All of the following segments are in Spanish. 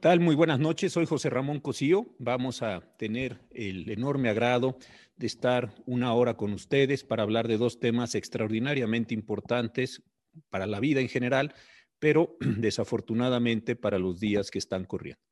tal? Muy buenas noches. Soy José Ramón Cosío. Vamos a tener el enorme agrado de estar una hora con ustedes para hablar de dos temas extraordinariamente importantes para la vida en general, pero desafortunadamente para los días que están corriendo.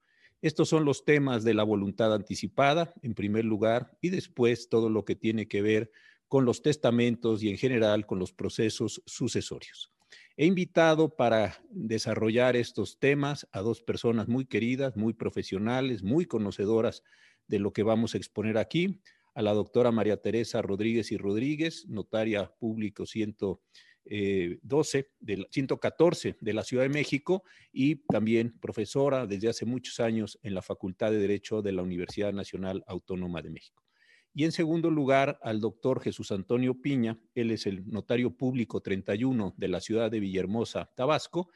Estos son los temas de la voluntad anticipada, en primer lugar, y después todo lo que tiene que ver con los testamentos y en general con los procesos sucesorios. He invitado para desarrollar estos temas a dos personas muy queridas, muy profesionales, muy conocedoras de lo que vamos a exponer aquí, a la doctora María Teresa Rodríguez y Rodríguez, notaria público 112, del 114 de la Ciudad de México y también profesora desde hace muchos años en la Facultad de Derecho de la Universidad Nacional Autónoma de México. Y en segundo lugar, al doctor Jesús Antonio Piña. Él es el notario público 31 de la ciudad de Villahermosa, Tabasco,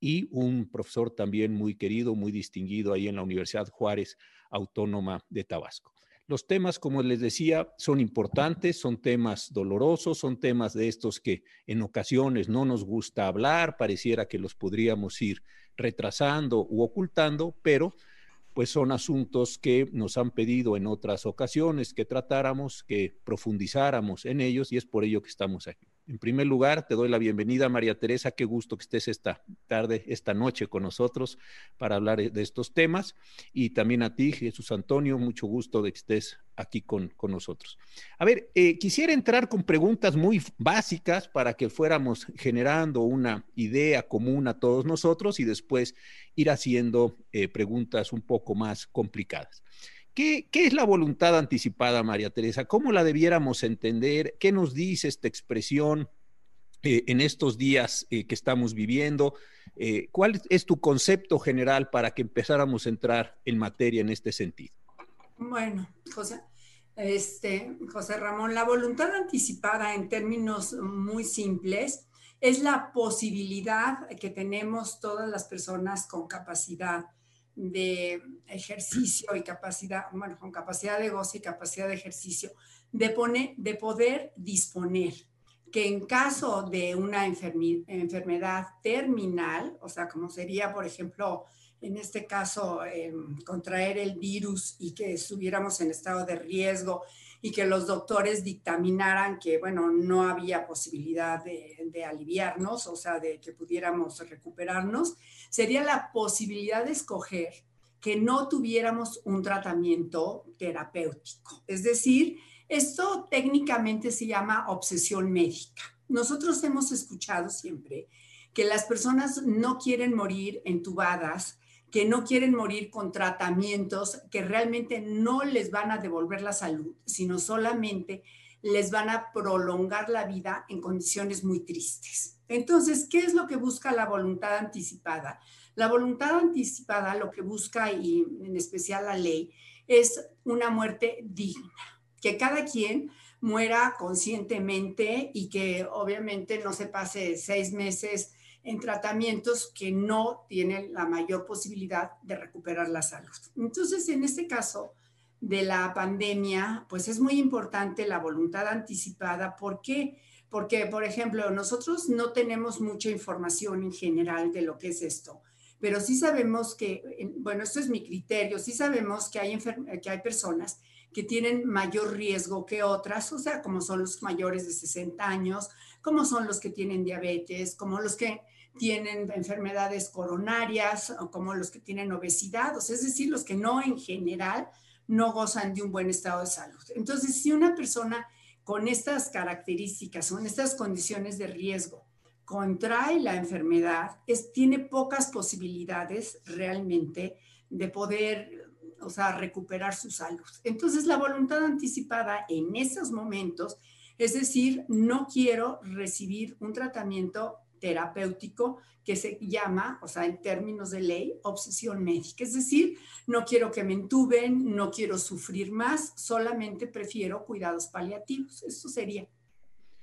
y un profesor también muy querido, muy distinguido ahí en la Universidad Juárez Autónoma de Tabasco. Los temas, como les decía, son importantes, son temas dolorosos, son temas de estos que en ocasiones no nos gusta hablar, pareciera que los podríamos ir retrasando u ocultando, pero pues son asuntos que nos han pedido en otras ocasiones que tratáramos, que profundizáramos en ellos y es por ello que estamos aquí. En primer lugar, te doy la bienvenida, María Teresa. Qué gusto que estés esta tarde, esta noche con nosotros para hablar de estos temas. Y también a ti, Jesús Antonio, mucho gusto de que estés aquí con, nosotros. A ver, eh, quisiera entrar con preguntas muy básicas para que fuéramos generando una idea común a todos nosotros y después ir haciendo eh, preguntas un poco más complicadas. ¿Qué, es la voluntad anticipada, María Teresa? ¿Cómo la debiéramos entender? ¿Qué nos dice esta expresión eh, en estos días eh, que estamos viviendo? Eh, ¿Cuál es tu concepto general para que empezáramos a entrar en materia en este sentido? Bueno, José, este, José Ramón, la voluntad anticipada en términos muy simples es la posibilidad que tenemos todas las personas con capacidad de ejercicio y capacidad, bueno, con capacidad de goce y capacidad de ejercicio, de, de poder disponer que en caso de una enfermedad terminal, o sea, como sería, por ejemplo, en este caso, em, contraer el virus y que estuviéramos en estado de riesgo y que los doctores dictaminaran que, bueno, no había posibilidad de, aliviarnos, o sea, de que pudiéramos recuperarnos, sería la posibilidad de escoger que no tuviéramos un tratamiento terapéutico. Es decir, esto técnicamente se llama obsesión médica. Nosotros hemos escuchado siempre que las personas no quieren morir entubadas, que no quieren morir con tratamientos que realmente no les van a devolver la salud, sino solamente les van a prolongar la vida en condiciones muy tristes. Entonces, ¿qué es lo que busca la voluntad anticipada? La voluntad anticipada lo que busca, y en especial la ley, es una muerte digna, que cada quien muera conscientemente y que obviamente no se pase seis meses en tratamientos que no tienen la mayor posibilidad de recuperar la salud. Entonces, en este caso, de la pandemia, pues es muy importante la voluntad anticipada. ¿Por qué? Porque, por ejemplo, nosotros no tenemos mucha información en general de lo que es esto, pero sí sabemos que, bueno, esto es mi criterio, sí sabemos que hay, que hay personas que tienen mayor riesgo que otras, o sea, como son los mayores de 60 años, como son los que tienen diabetes, como los que tienen enfermedades coronarias, como los que tienen obesidad, o sea, es decir, los que no en general no gozan de un buen estado de salud. Entonces, si una persona con estas características, con estas condiciones de riesgo, contrae la enfermedad, es, tiene pocas posibilidades realmente de poder, o sea, recuperar su salud. Entonces, la voluntad anticipada en esos momentos, es decir, no quiero recibir un tratamiento terapéutico que se llama, o sea, en términos de ley, obsesión médica. Es decir, no quiero que me entuben, no quiero sufrir más, solamente prefiero cuidados paliativos. Eso sería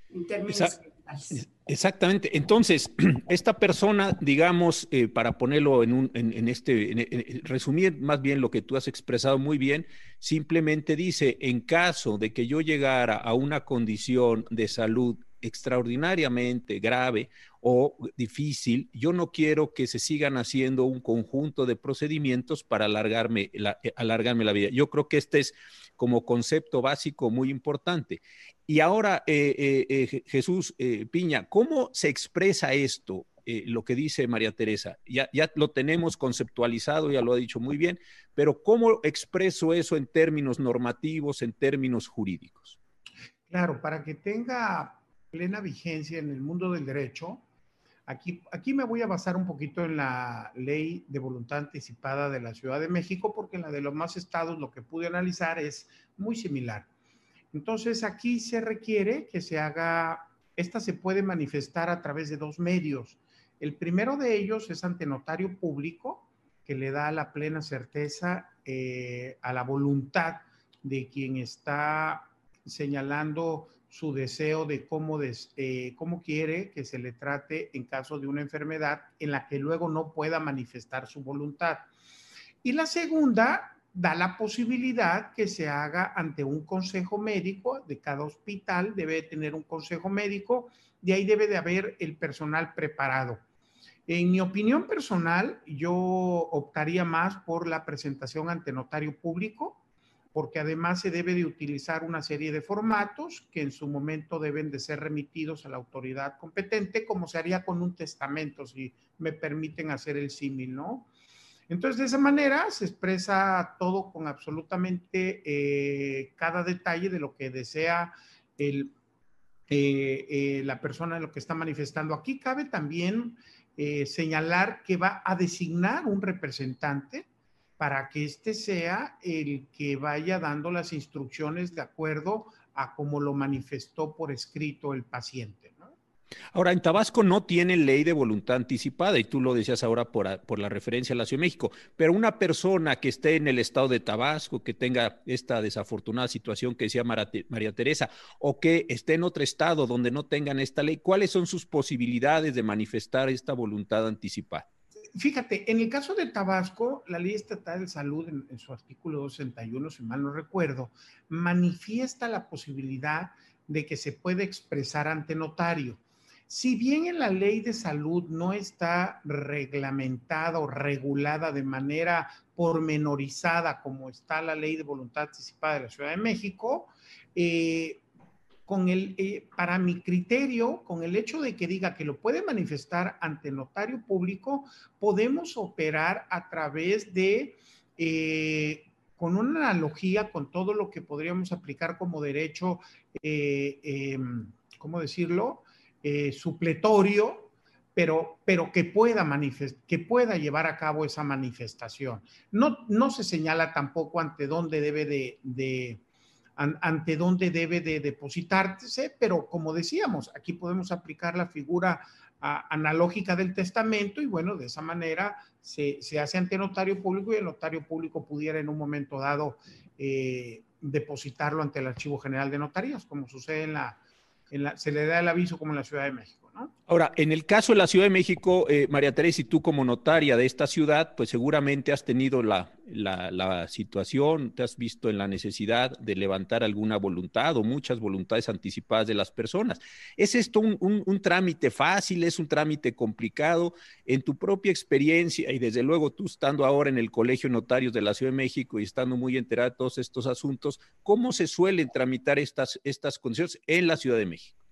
en términos generales. Exactamente. Entonces, esta persona, digamos, eh, para ponerlo en, un, en, este, en, resumir más bien lo que tú has expresado muy bien, simplemente dice, en caso de que yo llegara a una condición de salud extraordinariamente grave o difícil, yo no quiero que se sigan haciendo un conjunto de procedimientos para alargarme la, eh, alargarme la vida. Yo creo que este es como concepto básico muy importante. Y ahora, eh, eh, Jesús Piña, ¿cómo se expresa esto? lo que dice María Teresa. Ya, ya lo tenemos conceptualizado, ya lo ha dicho muy bien, pero ¿cómo expreso eso en términos normativos, en términos jurídicos? Claro, para que tenga plena vigencia en el mundo del derecho, Aquí, aquí, me voy a basar un poquito en la ley de voluntad anticipada de la Ciudad de México, porque en la de los más estados lo que pude analizar es muy similar. Entonces, aquí se requiere que se haga, esta se puede manifestar a través de dos medios. El primero de ellos es ante notario público, que le da la plena certeza eh, a la voluntad de quien está señalando su deseo de cómo, eh, cómo quiere que se le trate en caso de una enfermedad en la que luego no pueda manifestar su voluntad. Y la segunda da la posibilidad que se haga ante un consejo médico de cada hospital, debe tener un consejo médico, de ahí debe de haber el personal preparado. En mi opinión personal, yo optaría más por la presentación ante notario público, porque además se debe de utilizar una serie de formatos que en su momento deben de ser remitidos a la autoridad competente, como se haría con un testamento, si me permiten hacer el símil, ¿no? Entonces, de esa manera se expresa todo con absolutamente eh, cada detalle de lo que desea el, eh, eh, la persona lo que está manifestando. Aquí cabe también señalar que va a designar un representante para que éste sea el que vaya dando las instrucciones de acuerdo a cómo lo manifestó por escrito el paciente. Ahora, en Tabasco no tienen ley de voluntad anticipada, y tú lo decías ahora por, por, la referencia a la Ciudad de México, pero una persona que esté en el estado de Tabasco, que tenga esta desafortunada situación que decía María Teresa, o que esté en otro estado donde no tengan esta ley, ¿cuáles son sus posibilidades de manifestar esta voluntad anticipada? Fíjate, en el caso de Tabasco, la Ley Estatal de Salud, en, su artículo 261, si mal no recuerdo, manifiesta la posibilidad de que se pueda expresar ante notario. Si bien en la ley de salud no está reglamentada o regulada de manera pormenorizada como está la ley de voluntad anticipada de la Ciudad de México, eh, con el, eh, para mi criterio, con el hecho de que diga que lo puede manifestar ante notario público, podemos operar a través de, eh, con una analogía con todo lo que podríamos aplicar como derecho, eh, em, ¿cómo decirlo? supletorio, pero, pero que, pueda que pueda llevar a cabo esa manifestación. No, no se señala tampoco ante dónde debe de ante dónde debe de depositarse, pero como decíamos, aquí podemos aplicar la figura analógica del testamento y bueno, de esa manera se, hace ante notario público y el notario público pudiera en un momento dado eh, depositarlo ante el Archivo General de Notarías, como sucede en la, en la, se le da el aviso como en la Ciudad de México. Ahora, en el caso de la Ciudad de México, eh, María Teresa, y tú como notaria de esta ciudad, pues seguramente has tenido la, la, situación, te has visto en la necesidad de levantar alguna voluntad o muchas voluntades anticipadas de las personas. ¿Es esto un, un, trámite fácil? ¿Es un trámite complicado? En tu propia experiencia, y desde luego tú estando ahora en el Colegio Notarios de la Ciudad de México y estando muy enterada de todos estos asuntos, ¿cómo se suelen tramitar estas, estas condiciones en la Ciudad de México?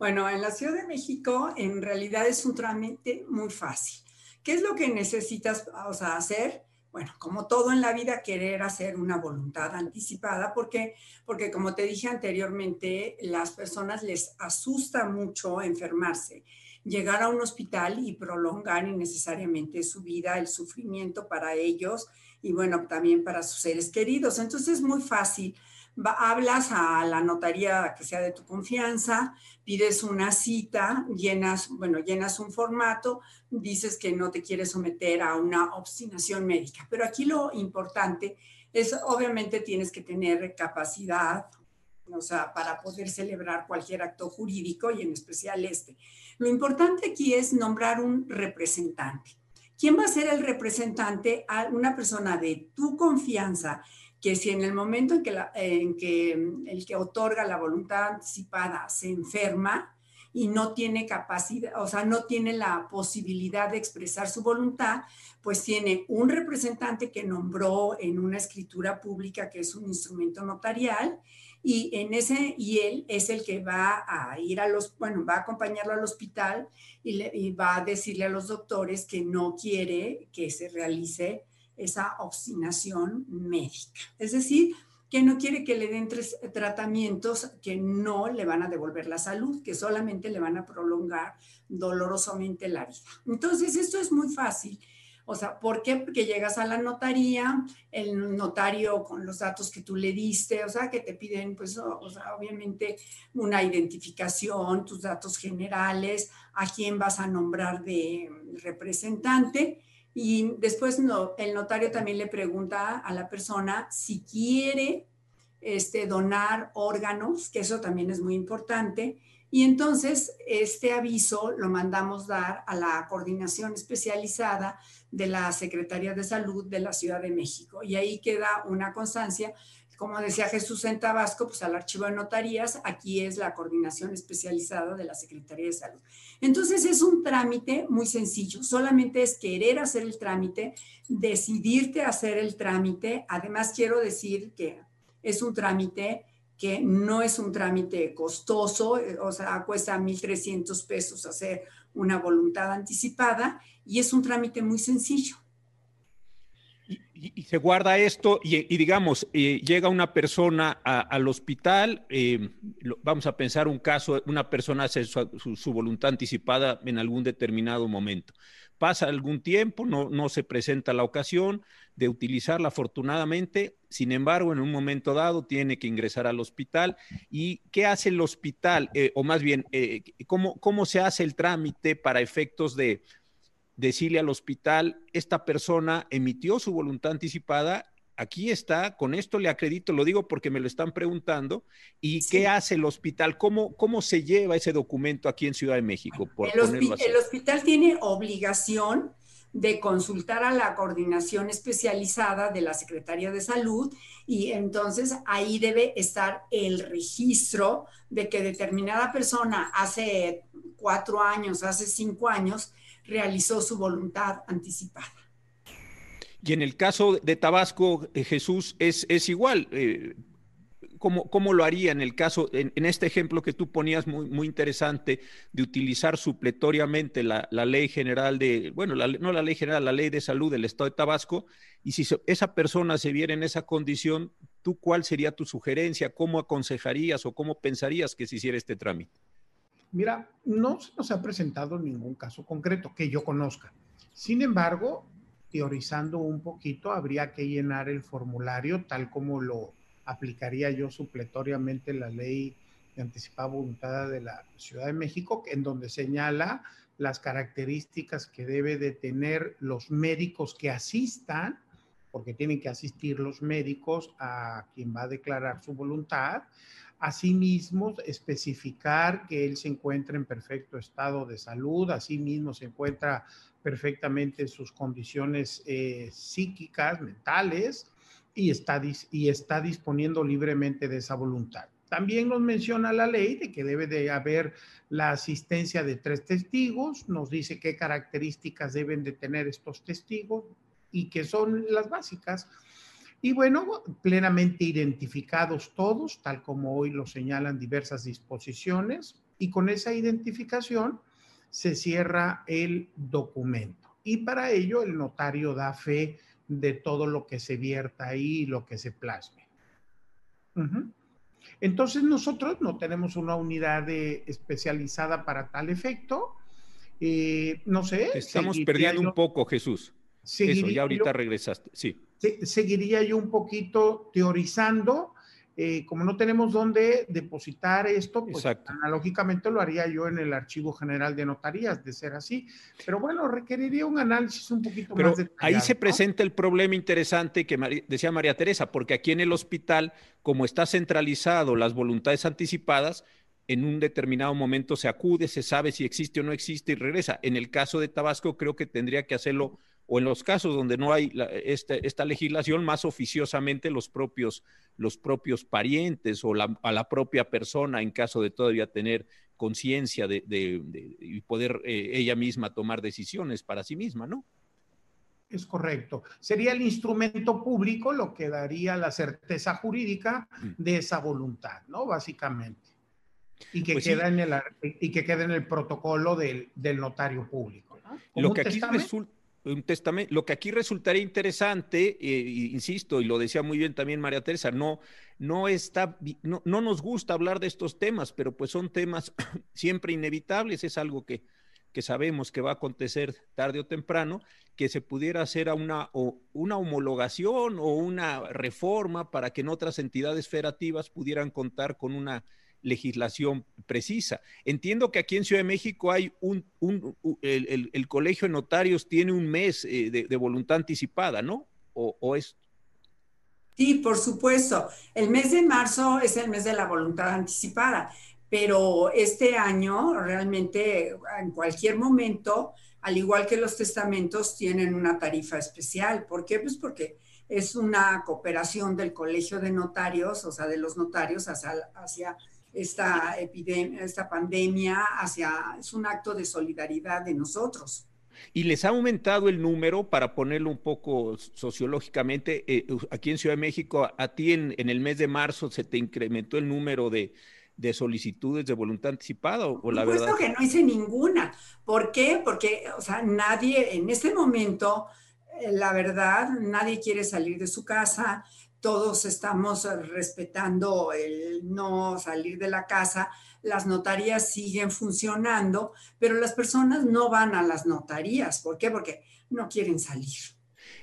Bueno, en la Ciudad de México en realidad es un trámite muy fácil. ¿Qué es lo que necesitas hacer? Bueno, como todo en la vida, querer hacer una voluntad anticipada, porque, porque como te dije anteriormente, las personas les asusta mucho enfermarse, llegar a un hospital y prolongar innecesariamente su vida, el sufrimiento para ellos y bueno, también para sus seres queridos. Entonces es muy fácil hablas a la notaría que sea de tu confianza, pides una cita, llenas, bueno, llenas un formato, dices que no te quieres someter a una obstinación médica. Pero aquí lo importante es, obviamente, tienes que tener capacidad, o sea, para poder celebrar cualquier acto jurídico y en especial este. Lo importante aquí es nombrar un representante. ¿Quién va a ser el representante? A una persona de tu confianza que si en el momento en que, en que el que otorga la voluntad anticipada se enferma, y no tiene capacidad, o sea, no tiene la posibilidad de expresar su voluntad, pues tiene un representante que nombró en una escritura pública que es un instrumento notarial y en ese y él es el que va a ir a los bueno va a acompañarlo al hospital y, y, va a decirle a los doctores que no quiere que se realice esa obstinación médica es decir que no quiere que le den tratamientos que no le van a devolver la salud, que solamente le van a prolongar dolorosamente la vida. Entonces, esto es muy fácil. O sea, ¿por qué? Porque llegas a la notaría, el notario con los datos que tú le diste, o sea, que te piden, pues, obviamente una identificación, tus datos generales, a quién vas a nombrar de representante y después el notario también le pregunta a la persona si quiere este, donar órganos, que eso también es muy importante. Y entonces este aviso lo mandamos dar a la coordinación especializada de la Secretaría de Salud de la Ciudad de México. Y ahí queda una constancia como decía Jesús en Tabasco, pues al archivo de notarías, aquí es la coordinación especializada de la Secretaría de Salud. Entonces es un trámite muy sencillo, solamente es querer hacer el trámite, decidirte hacer el trámite. Además quiero decir que es un trámite que no es un trámite costoso, eh, o sea, cuesta 1.300 pesos hacer una voluntad anticipada y es un trámite muy sencillo y, se guarda esto y, digamos, eh, llega una persona al hospital, eh, vamos a pensar un caso, una persona hace su, voluntad anticipada en algún determinado momento. Pasa algún tiempo, no, no se presenta la ocasión de utilizarla afortunadamente, sin embargo, en un momento dado tiene que ingresar al hospital. ¿Y qué hace el hospital? Eh, o más bien, ¿cómo, ¿cómo se hace el trámite para efectos de decirle al hospital, esta persona emitió su voluntad anticipada, aquí está, con esto le acredito, lo digo porque me lo están preguntando, ¿y qué hace el hospital? ¿Cómo, ¿Cómo se lleva ese documento aquí en Ciudad de México? el, el hospital tiene obligación de consultar a la coordinación especializada de la Secretaría de Salud y entonces ahí debe estar el registro de que determinada persona hace cuatro años, hace cinco años, realizó su voluntad anticipada. Y en el caso de Tabasco, eh, Jesús, es, es igual. Eh, ¿cómo, lo haría en el caso, en, este ejemplo que tú ponías muy, muy interesante, de utilizar supletoriamente la, ley general de, bueno, no la ley general, la ley de salud del Estado de Tabasco? Y si esa persona se viera en esa condición, ¿tú cuál sería tu sugerencia? ¿Cómo aconsejarías o cómo pensarías que se hiciera este trámite? Mira, no se nos ha presentado ningún caso concreto que yo conozca. Sin embargo, teorizando un poquito, habría que llenar el formulario tal como lo aplicaría yo supletoriamente la ley de anticipada voluntad de la Ciudad de México, en donde señala las características que debe de tener los médicos que asistan, porque tienen que asistir los médicos a quien va a declarar su voluntad, Asimismo, especificar que él se encuentra en perfecto estado de salud, asimismo se encuentra perfectamente en sus condiciones eh, psíquicas, mentales, y está, y está disponiendo libremente de esa voluntad. También nos menciona la ley de que debe de haber la asistencia de tres testigos, nos dice qué características deben de tener estos testigos y que son las básicas y bueno, plenamente identificados todos, tal como hoy lo señalan diversas disposiciones, y con esa identificación se cierra el documento. Y para ello el notario da fe de todo lo que se vierta ahí y lo que se plasme. Entonces nosotros no tenemos una unidad especializada para tal efecto. Eh, no sé. Estamos perdiendo un poco, Jesús. Eso, ya ahorita regresaste. Sí seguiría yo un poquito teorizando. Eh, como no tenemos dónde depositar esto, pues analógicamente lo haría yo en el Archivo General de Notarías, de ser así. Pero bueno, requeriría un análisis un poquito más detallado. Ahí se presenta el problema interesante que decía María Teresa, porque aquí en el hospital, como está centralizado las voluntades anticipadas, en un determinado momento se acude, se sabe si existe o no existe y regresa. En el caso de Tabasco, creo que tendría que hacerlo o en los casos donde no hay este, esta, legislación, más oficiosamente los propios, los propios parientes o la, a la propia persona en caso de todavía tener conciencia de, y poder eh, ella misma tomar decisiones para sí misma, ¿no? Es correcto. Sería el instrumento público lo que daría la certeza jurídica mm. de esa voluntad, ¿no? Básicamente. Y que, pues queda, en el, y que queda en el protocolo del, notario público. Lo que aquí resulta Lo que aquí resultaría interesante, eh, insisto, y lo decía muy bien también María Teresa, no, no, está, no, no, nos gusta hablar de estos temas, pero pues son temas siempre inevitables, es algo que, que sabemos que va a acontecer tarde o temprano, que se pudiera hacer a una, o una homologación o una reforma para que en otras entidades federativas pudieran contar con una legislación precisa. Entiendo que aquí en Ciudad de México hay un, el, Colegio de Notarios tiene un mes eh, de, voluntad anticipada, ¿no? O, es... Sí, por supuesto. El mes de marzo es el mes de la voluntad anticipada, pero este año realmente en cualquier momento, al igual que los testamentos, tienen una tarifa especial. ¿Por qué? Pues porque es una cooperación del Colegio de Notarios, o sea, de los notarios hacia esta epidemia, esta pandemia hacia, es un acto de solidaridad de nosotros. Y les ha aumentado el número, para ponerlo un poco sociológicamente, eh, aquí en Ciudad de México, a ti en, el mes de marzo se te incrementó el número de, solicitudes de voluntad anticipada o, la verdad? que no hice ninguna. ¿Por qué? Porque, o sea, nadie en este momento, eh, la verdad, nadie quiere salir de su casa, todos estamos respetando el no salir de la casa, las notarías siguen funcionando, pero las personas no van a las notarías. ¿Por qué? Porque no quieren salir.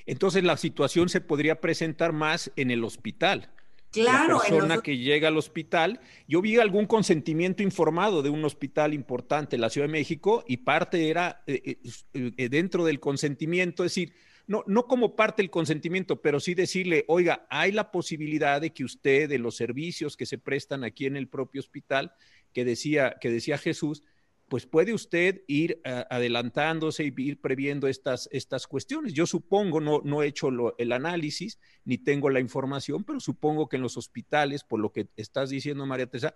Entonces la situación se podría presentar más en el hospital. Claro. La persona que llega al hospital, yo vi algún consentimiento informado de un hospital importante en la Ciudad de México y parte era eh, eh, eh, dentro del consentimiento, es decir, no, no como parte del consentimiento, pero sí decirle, oiga, hay la posibilidad de que usted, de los servicios que se prestan aquí en el propio hospital, que decía, que decía Jesús, pues puede usted ir eh, adelantándose y ir previendo estas, estas cuestiones. Yo supongo, no, no he hecho el análisis ni tengo la información, pero supongo que en los hospitales, por lo que estás diciendo, María Teresa,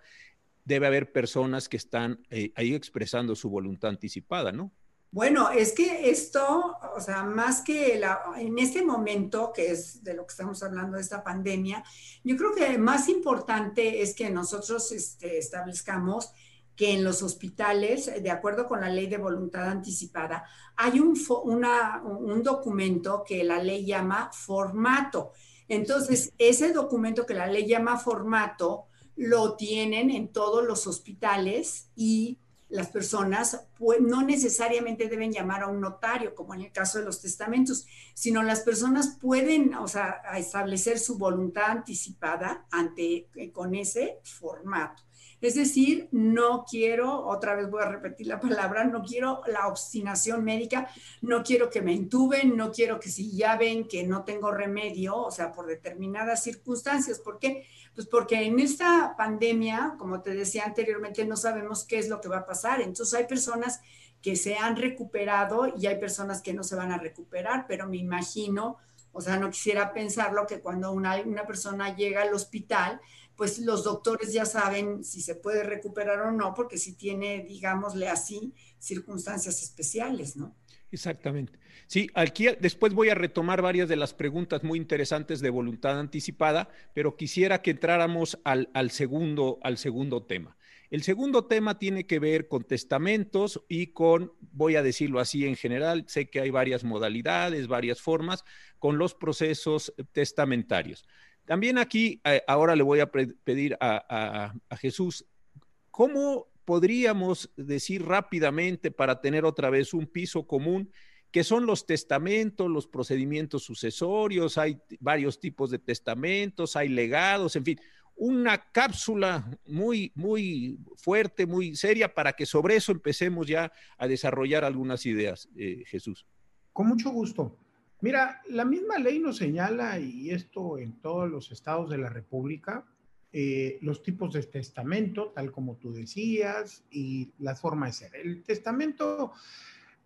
debe haber personas que están eh, ahí expresando su voluntad anticipada, ¿no? Bueno, es que esto, o sea, más que la, en este momento, que es de lo que estamos hablando de esta pandemia, yo creo que más importante es que nosotros este, establezcamos que en los hospitales, de acuerdo con la ley de voluntad anticipada, hay un, un documento que la ley llama formato. Entonces, ese documento que la ley llama formato, lo tienen en todos los hospitales y las personas pues, no necesariamente deben llamar a un notario, como en el caso de los testamentos, sino las personas pueden, o sea, establecer su voluntad anticipada ante, eh, con ese formato. Es decir, no quiero, otra vez voy a repetir la palabra, no quiero la obstinación médica, no quiero que me intuben, no quiero que si ya ven que no tengo remedio, o sea, por determinadas circunstancias. ¿Por qué? Pues porque en esta pandemia, como te decía anteriormente, no sabemos qué es lo que va a pasar. Entonces hay personas que se han recuperado y hay personas que no se van a recuperar, pero me imagino, o sea, no quisiera pensarlo que cuando una, una persona llega al hospital, pues los doctores ya saben si se puede recuperar o no, porque si tiene, digámosle así, circunstancias especiales, ¿no? Exactamente. Sí, aquí después voy a retomar varias de las preguntas muy interesantes de voluntad anticipada, pero quisiera que entráramos al, segundo, al segundo tema. El segundo tema tiene que ver con testamentos y con, voy a decirlo así en general, sé que hay varias modalidades, varias formas, con los procesos testamentarios. También aquí, eh, ahora le voy a pedir a Jesús, ¿cómo podríamos decir rápidamente para tener otra vez un piso común? Que son los testamentos, los procedimientos sucesorios, hay varios tipos de testamentos, hay legados, en fin, una cápsula muy, muy fuerte, muy seria, para que sobre eso empecemos ya a desarrollar algunas ideas, eh, Jesús. Con mucho gusto. Mira, la misma ley nos señala, y esto en todos los estados de la República, eh, los tipos de testamento, tal como tú decías, y la forma de ser. El testamento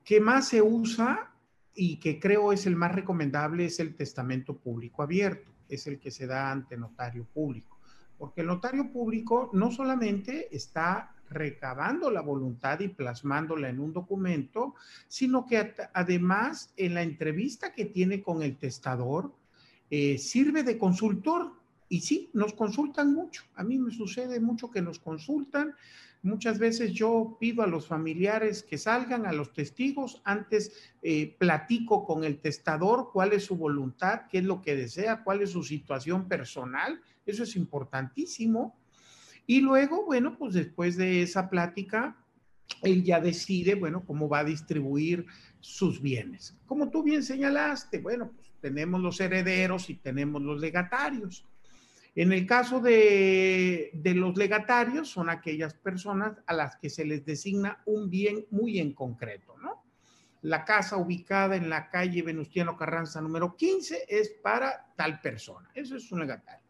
que más se usa y que creo es el más recomendable es el testamento público abierto, es el que se da ante notario público, porque el notario público no solamente está recabando la voluntad y plasmándola en un documento, sino que además en la entrevista que tiene con el testador, eh, sirve de consultor. Y sí, nos consultan mucho. A mí me sucede mucho que nos consultan. Muchas veces yo pido a los familiares que salgan, a los testigos, antes eh, platico con el testador cuál es su voluntad, qué es lo que desea, cuál es su situación personal. Eso es importantísimo y luego, bueno, pues después de esa plática, él ya decide, bueno, cómo va a distribuir sus bienes. Como tú bien señalaste, bueno, pues tenemos los herederos y tenemos los legatarios. En el caso de, de, los legatarios, son aquellas personas a las que se les designa un bien muy en concreto, ¿no? La casa ubicada en la calle Venustiano Carranza número 15 es para tal persona. Eso es un legatario.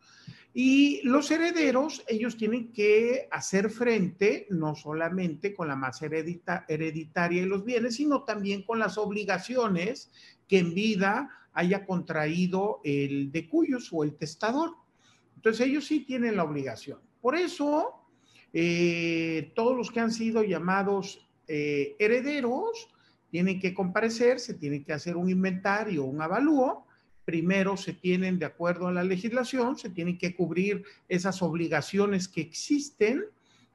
Y los herederos, ellos tienen que hacer frente no solamente con la masa hereditaria de los bienes, sino también con las obligaciones que en vida haya contraído el de cuyos o el testador. Entonces ellos sí tienen la obligación. Por eso, eh, todos los que han sido llamados eh, herederos tienen que comparecer, se tiene que hacer un inventario, un avalúo, primero se tienen, de acuerdo a la legislación, se tienen que cubrir esas obligaciones que existen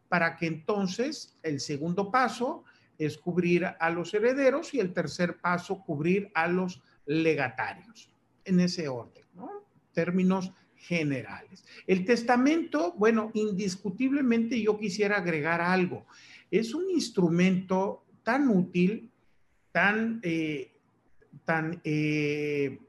para que entonces el segundo paso es cubrir a los herederos y el tercer paso cubrir a los legatarios, en ese orden, ¿no? Términos generales. El testamento, bueno, indiscutiblemente yo quisiera agregar algo. Es un instrumento tan útil, tan, eh, tan eh,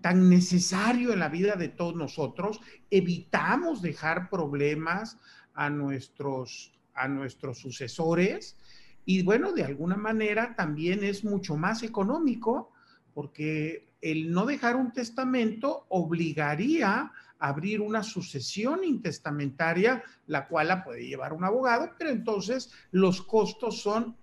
tan necesario en la vida de todos nosotros, evitamos dejar problemas a nuestros, a nuestros sucesores y bueno, de alguna manera también es mucho más económico porque el no dejar un testamento obligaría a abrir una sucesión intestamentaria, la cual la puede llevar un abogado, pero entonces los costos son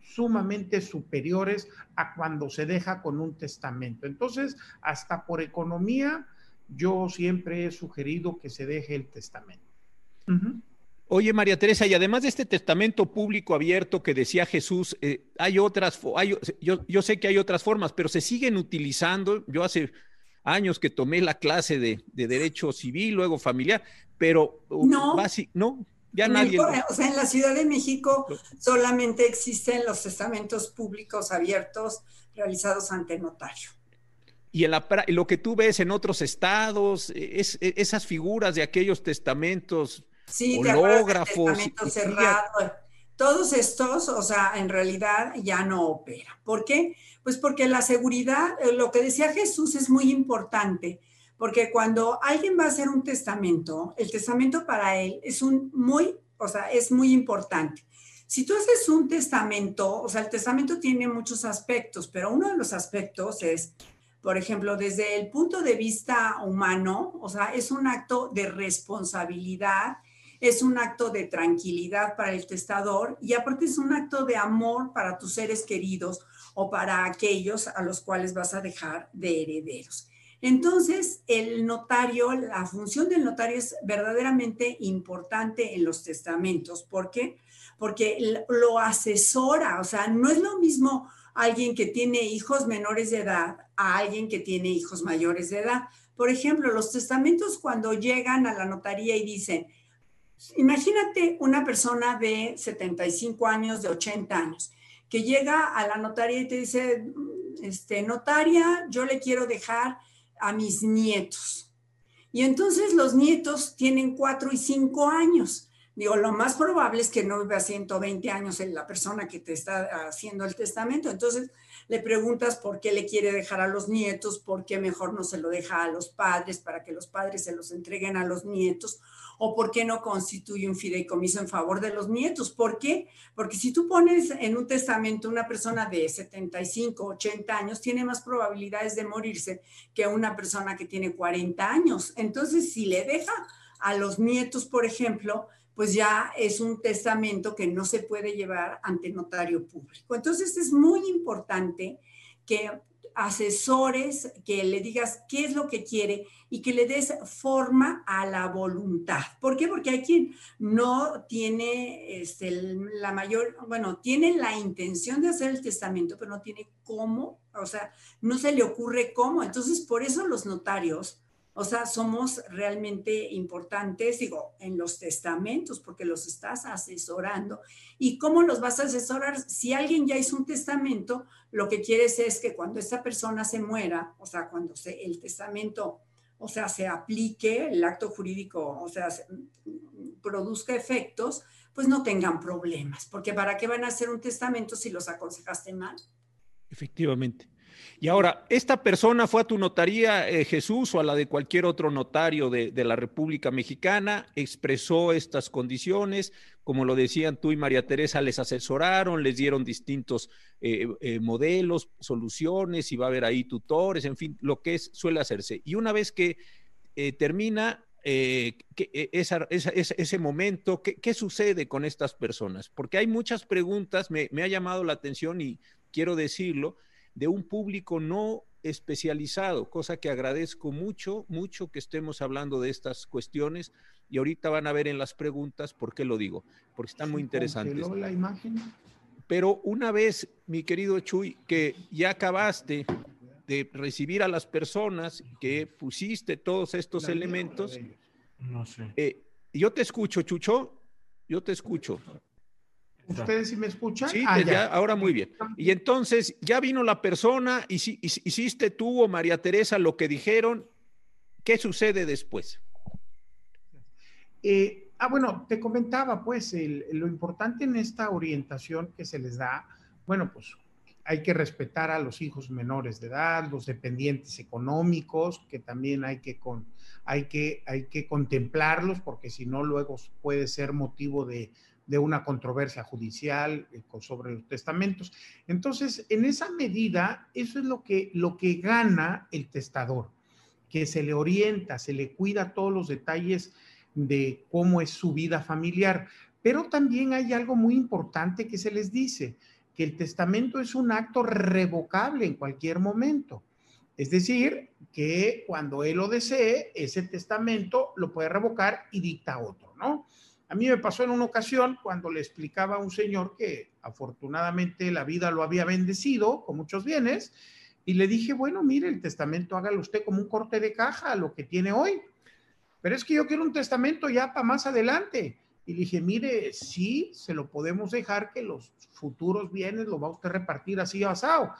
sumamente superiores a cuando se deja con un testamento. Entonces, hasta por economía, yo siempre he sugerido que se deje el testamento. Oye, María Teresa, y además de este testamento público abierto que decía Jesús, eh, hay otras, hay, yo, yo, sé que hay otras formas, pero se siguen utilizando. Yo hace años que tomé la clase de, de derecho civil, luego familiar, pero uh, no, no, ya nadie. o sea, en la Ciudad de México solamente existen los testamentos públicos abiertos realizados ante notario. Y en la, lo que tú ves en otros estados, e, es, e, esas figuras de aquellos testamentos sí, hológrafos. cerrado, todos estos, o sea, en realidad ya no opera. ¿Por qué? Pues porque la seguridad, eh, lo que decía Jesús es muy importante porque cuando alguien va a hacer un testamento, el testamento para él es un muy, o sea, es muy importante. Si tú haces un testamento, o sea, el testamento tiene muchos aspectos, pero uno de los aspectos es, por ejemplo, desde el punto de vista humano, o sea, es un acto de responsabilidad, es un acto de tranquilidad para el testador y aparte es un acto de amor para tus seres queridos o para aquellos a los cuales vas a dejar de herederos. Entonces, el notario, la función del notario es verdaderamente importante en los testamentos. ¿Por qué? Porque lo asesora, o sea, no es lo mismo alguien que tiene hijos menores de edad a alguien que tiene hijos mayores de edad. Por ejemplo, los testamentos cuando llegan a la notaría y dicen, imagínate una persona de 75 años, de 80 años, que llega a la notaría y te dice, este, notaria, yo le quiero dejar a mis nietos. Y entonces los nietos tienen cuatro y cinco años. Digo, lo más probable es que no viva 120 años en la persona que te está haciendo el testamento. Entonces le preguntas por qué le quiere dejar a los nietos, por qué mejor no se lo deja a los padres para que los padres se los entreguen a los nietos o por qué no constituye un fideicomiso en favor de los nietos. ¿Por qué? Porque si tú pones en un testamento una persona de 75, 80 años, tiene más probabilidades de morirse que una persona que tiene 40 años. Entonces, si le deja a los nietos, por ejemplo, pues ya es un testamento que no se puede llevar ante notario público. Entonces, es muy importante que asesores, que le digas qué es lo que quiere y que le des forma a la voluntad. ¿Por qué? Porque hay quien no tiene este, la mayor, bueno, tiene la intención de hacer el testamento, pero no tiene cómo, o sea, no se le ocurre cómo. Entonces, por eso los notarios o sea, somos realmente importantes, digo, en los testamentos, porque los estás asesorando. ¿Y cómo los vas a asesorar? Si alguien ya hizo un testamento, lo que quieres es que cuando esta persona se muera, o sea, cuando se, el testamento, o sea, se aplique, el acto jurídico, o sea, produzca efectos, pues no tengan problemas, porque ¿para qué van a hacer un testamento si los aconsejaste mal? Efectivamente. Y ahora, ¿esta persona fue a tu notaría, eh, Jesús, o a la de cualquier otro notario de, la República Mexicana? ¿Expresó estas condiciones? Como lo decían tú y María Teresa, les asesoraron, les dieron distintos eh, eh, modelos, soluciones, y va a haber ahí tutores, en fin, lo que es, suele hacerse. Y una vez que termina ese momento, ¿qué, sucede con estas personas? Porque hay muchas preguntas, me, ha llamado la atención y quiero decirlo, de un público no especializado, cosa que agradezco mucho, mucho que estemos hablando de estas cuestiones y ahorita van a ver en las preguntas por qué lo digo, porque están muy interesantes. La imagen. Pero una vez, mi querido Chuy, que ya acabaste de recibir a las personas, que pusiste todos estos elementos, no sé. Eh, yo te escucho, Chucho, yo te escucho. ¿Ustedes sí me escuchan? Sí, ah, ya. ahora muy bien. Y entonces ya vino la persona, y si, hiciste tú o María Teresa lo que dijeron, ¿qué sucede después? Eh, ah, bueno, te comentaba pues lo importante en esta orientación que se les da, bueno, pues hay que respetar a los hijos menores de edad, los dependientes económicos, que también hay que, con, hay que, hay que contemplarlos, porque si no, luego puede ser motivo de, de una controversia judicial eh, sobre los testamentos. Entonces, en esa medida, eso es lo que, lo que gana el testador, que se le orienta, se le cuida todos los detalles de cómo es su vida familiar. Pero también hay algo muy importante que se les dice, que el testamento es un acto revocable en cualquier momento. Es decir, que cuando él lo desee, ese testamento lo puede revocar y dicta otro, ¿no? A mí me pasó en una ocasión cuando le explicaba a un señor que afortunadamente la vida lo había bendecido con muchos bienes y le dije, bueno, mire, el testamento hágalo usted como un corte de caja a lo que tiene hoy. Pero es que yo quiero un testamento ya para más adelante. Y le dije, mire, sí, se lo podemos dejar que los futuros bienes lo va a usted repartir así asado.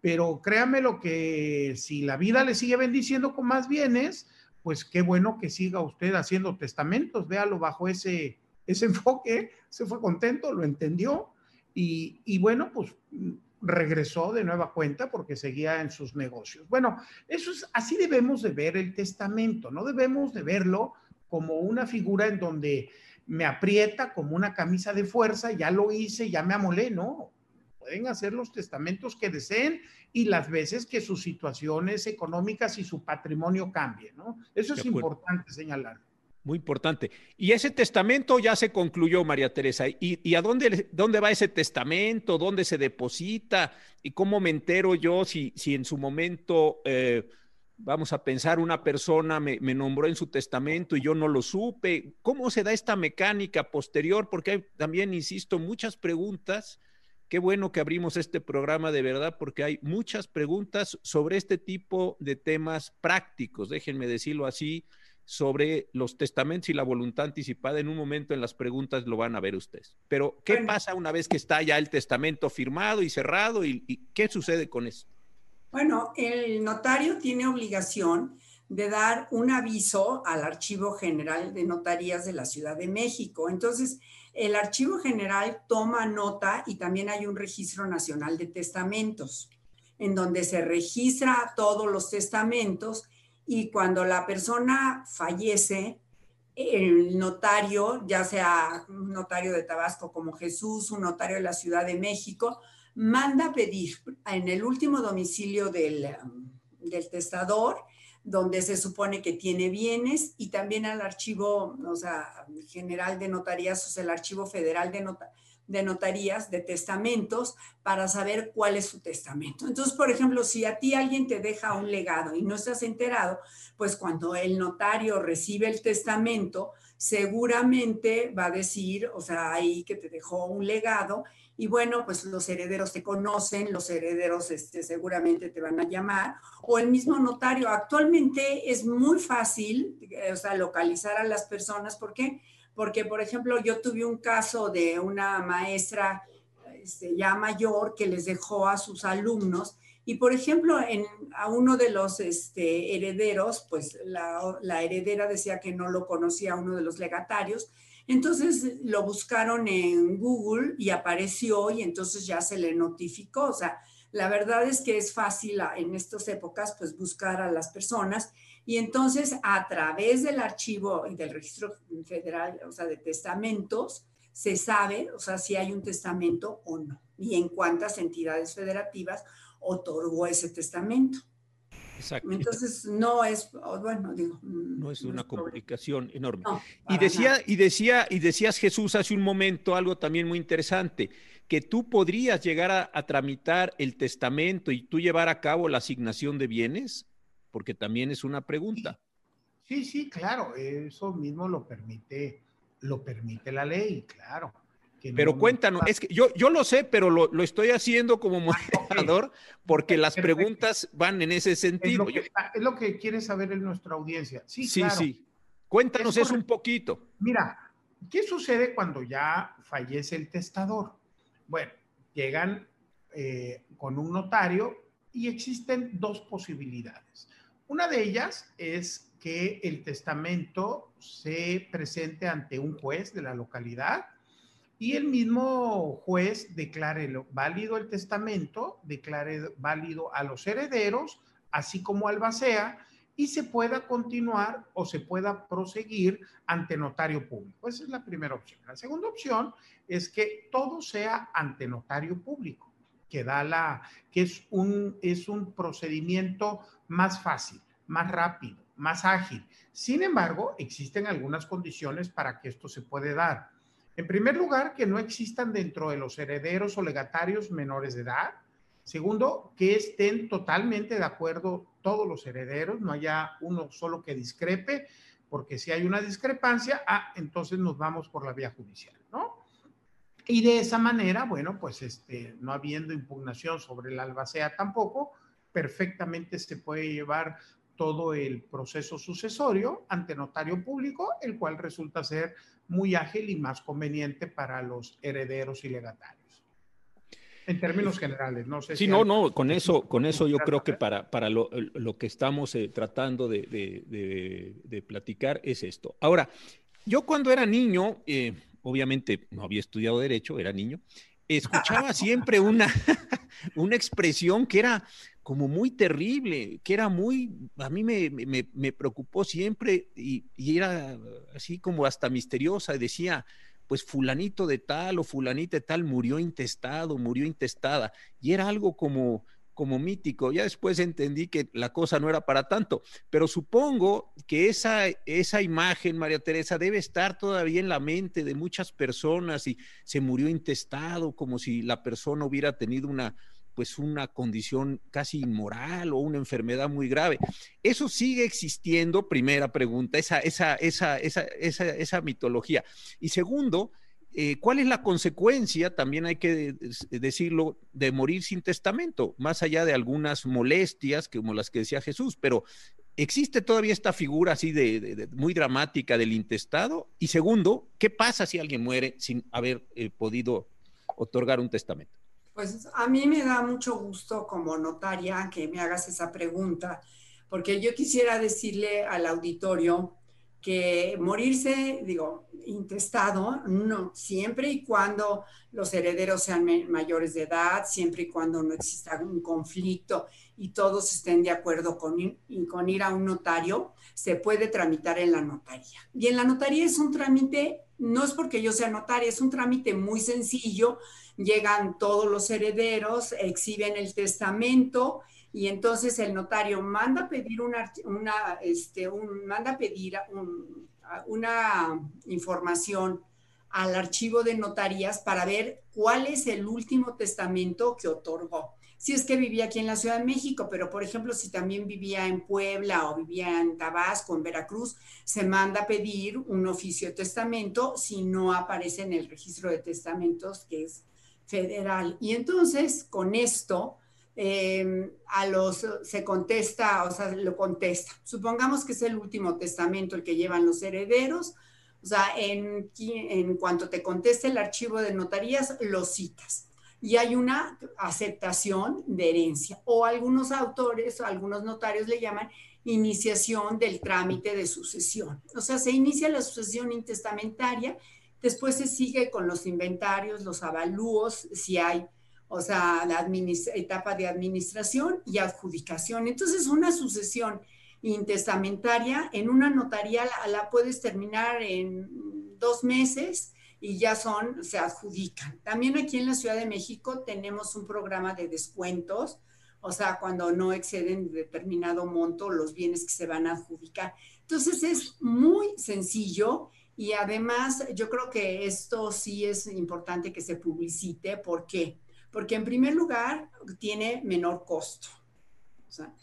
Pero créame lo que si la vida le sigue bendiciendo con más bienes, pues qué bueno que siga usted haciendo testamentos, véalo bajo ese, ese enfoque, se fue contento, lo entendió y, y bueno, pues regresó de nueva cuenta porque seguía en sus negocios. Bueno, eso es, así debemos de ver el testamento, no debemos de verlo como una figura en donde me aprieta como una camisa de fuerza, ya lo hice, ya me amolé, no, pueden hacer los testamentos que deseen y las veces que sus situaciones económicas y su patrimonio cambien, ¿no? Eso es importante señalar. Muy importante. Y ese testamento ya se concluyó, María Teresa. ¿Y, a dónde, dónde va ese testamento? ¿Dónde se deposita? ¿Y cómo me entero yo si, si en su momento, eh, vamos a pensar, una persona me, me, nombró en su testamento y yo no lo supe? ¿Cómo se da esta mecánica posterior? Porque hay también, insisto, muchas preguntas Qué bueno que abrimos este programa de verdad porque hay muchas preguntas sobre este tipo de temas prácticos, déjenme decirlo así, sobre los testamentos y la voluntad anticipada. En un momento en las preguntas lo van a ver ustedes. Pero, ¿qué pasa una vez que está ya el testamento firmado y cerrado y, y qué sucede con eso? Bueno, el notario tiene obligación de dar un aviso al Archivo General de Notarías de la Ciudad de México. Entonces, el Archivo General toma nota y también hay un registro nacional de testamentos, en donde se registra todos los testamentos y cuando la persona fallece, el notario, ya sea un notario de Tabasco como Jesús, un notario de la Ciudad de México, manda pedir en el último domicilio del, del testador donde se supone que tiene bienes y también al archivo, general de notarías, o sea, el archivo federal de, de notarías, de testamentos, para saber cuál es su testamento. Entonces, por ejemplo, si a ti alguien te deja un legado y no estás enterado, pues cuando el notario recibe el testamento, seguramente va a decir, o sea, ahí que te dejó un legado y bueno, pues los herederos te conocen, los herederos este, seguramente te van a llamar, o el mismo notario. Actualmente es muy fácil, eh, o sea, localizar a las personas. ¿Por qué? Porque, por ejemplo, yo tuve un caso de una maestra este, ya mayor que les dejó a sus alumnos y, por ejemplo, en, a uno de los este, herederos, pues la, la heredera decía que no lo conocía a uno de los legatarios, entonces lo buscaron en Google y apareció y entonces ya se le notificó. O sea, la verdad es que es fácil en estas épocas pues buscar a las personas y entonces a través del archivo y del registro federal, o sea, de testamentos, se sabe, o sea, si hay un testamento o no y en cuántas entidades federativas otorgó ese testamento. Entonces, no es, bueno, digo. Mm, no es una complicación enorme. y decía, y decía, y decías Jesús hace un momento algo también muy interesante, que tú podrías llegar a, tramitar el testamento y tú llevar a cabo la asignación de bienes, porque también es una pregunta. Sí, sí, claro, eso mismo lo permite, lo permite la ley, claro. Pero cuéntanos, es que yo, yo lo sé, pero lo, estoy haciendo como ah, moderador porque las preguntas van en ese sentido. Es lo que, quiere saber en nuestra audiencia. Sí, sí. sí. Cuéntanos eso un poquito. Mira, ¿qué sucede cuando ya fallece el testador? Bueno, llegan eh, con un notario y existen dos posibilidades. Una de ellas es que el testamento se presente ante un juez de la localidad y el mismo juez declare válido el testamento, declare válido a los herederos, así como al albacea, y se pueda continuar o se pueda proseguir ante notario público. Esa es la primera opción. La segunda opción es que todo sea ante notario público, que da la que es un es un procedimiento más fácil, más rápido, más ágil. Sin embargo, existen algunas condiciones para que esto se puede dar. En primer lugar, que no existan dentro de los herederos o legatarios menores de edad. Segundo, que estén totalmente de acuerdo todos los herederos, no haya uno solo que discrepe, porque si hay una discrepancia, ah, entonces nos vamos por la vía judicial, ¿no? Y de esa manera, bueno, pues este, no habiendo impugnación sobre el albacea tampoco, perfectamente se puede llevar todo el proceso sucesorio ante notario público, el cual resulta ser muy ágil y más conveniente para los herederos y legatarios. En términos generales, no sé sí, no, no, con eso, con eso yo creo que para, para lo, que estamos eh, tratando de, de, platicar es esto. Ahora, yo cuando era niño, eh, obviamente no había estudiado Derecho, era niño, escuchaba siempre una, una expresión que era como muy terrible, que era muy, a mí me, me, preocupó siempre y, y, era así como hasta misteriosa, decía, pues fulanito de tal o fulanita de tal murió intestado, murió intestada, y era algo como, como mítico. Ya después entendí que la cosa no era para tanto, pero supongo que esa, esa imagen, María Teresa, debe estar todavía en la mente de muchas personas y se murió intestado, como si la persona hubiera tenido una, pues una condición casi inmoral o una enfermedad muy grave. Eso sigue existiendo, primera pregunta, esa, esa, esa, esa, mitología. Y segundo, eh, ¿cuál es la consecuencia, también hay que decirlo, de morir sin testamento? Más allá de algunas molestias, como las que decía Jesús, pero ¿existe todavía esta figura así de, muy dramática del intestado? Y segundo, ¿qué pasa si alguien muere sin haber eh, podido otorgar un testamento? Pues a mí me da mucho gusto como notaria que me hagas esa pregunta, porque yo quisiera decirle al auditorio que morirse, digo, intestado, no, siempre y cuando los herederos sean mayores de edad, siempre y cuando no exista un conflicto y todos estén de acuerdo con, ir a un notario, se puede tramitar en la notaría. Y en la notaría es un trámite, no es porque yo sea notaria, es un trámite muy sencillo, llegan todos los herederos, exhiben el testamento y entonces el notario manda pedir una, este, un, manda pedir una información al archivo de notarías para ver cuál es el último testamento que otorgó. Si es que vivía aquí en la Ciudad de México, pero por ejemplo, si también vivía en Puebla o vivía en Tabasco, en Veracruz, se manda a pedir un oficio de testamento si no aparece en el registro de testamentos que es federal. Y entonces, con esto, em, a los se contesta, o sea, lo contesta. Supongamos que es el último testamento el que llevan los herederos. O sea, en, en cuanto te conteste el archivo de notarías, lo citas. Y hay una aceptación de herencia. O algunos autores, algunos notarios le llaman iniciación del trámite de sucesión. O sea, se inicia la sucesión intestamentaria Después se sigue con los inventarios, los avalúos, si hay, o sea, la etapa de administración y adjudicación. Entonces, una sucesión intestamentaria en una notaría la, puedes terminar en dos meses y ya son, se adjudican. También aquí en la Ciudad de México tenemos un programa de descuentos, o sea, cuando no exceden determinado monto los bienes que se van a adjudicar. Entonces es muy sencillo y además, yo creo que esto sí es importante que se publicite. ¿Por qué? Porque en primer lugar, tiene menor costo. O sea,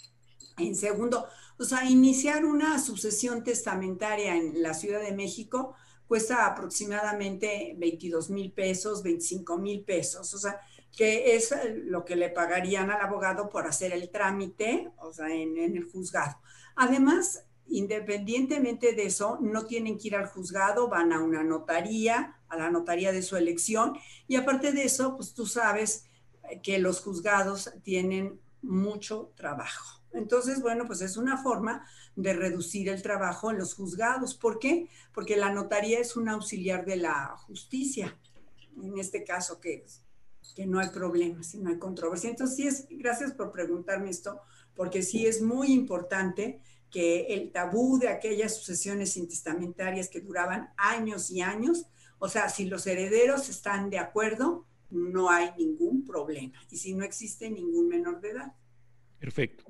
en segundo, o sea, iniciar una sucesión testamentaria en la Ciudad de México cuesta aproximadamente 22 mil pesos, 25 mil pesos. O sea, que es lo que le pagarían al abogado por hacer el trámite, o sea, en, en el juzgado. Además, Independientemente de eso, no tienen que ir al juzgado, van a una notaría, a la notaría de su elección. Y aparte de eso, pues tú sabes que los juzgados tienen mucho trabajo. Entonces, bueno, pues es una forma de reducir el trabajo en los juzgados. ¿Por qué? Porque la notaría es un auxiliar de la justicia. En este caso, que, que no hay problemas, no hay controversia. Entonces, sí es, gracias por preguntarme esto, porque sí es muy importante que el tabú de aquellas sucesiones intestamentarias que duraban años y años, o sea, si los herederos están de acuerdo, no hay ningún problema. Y si no existe ningún menor de edad. Perfecto.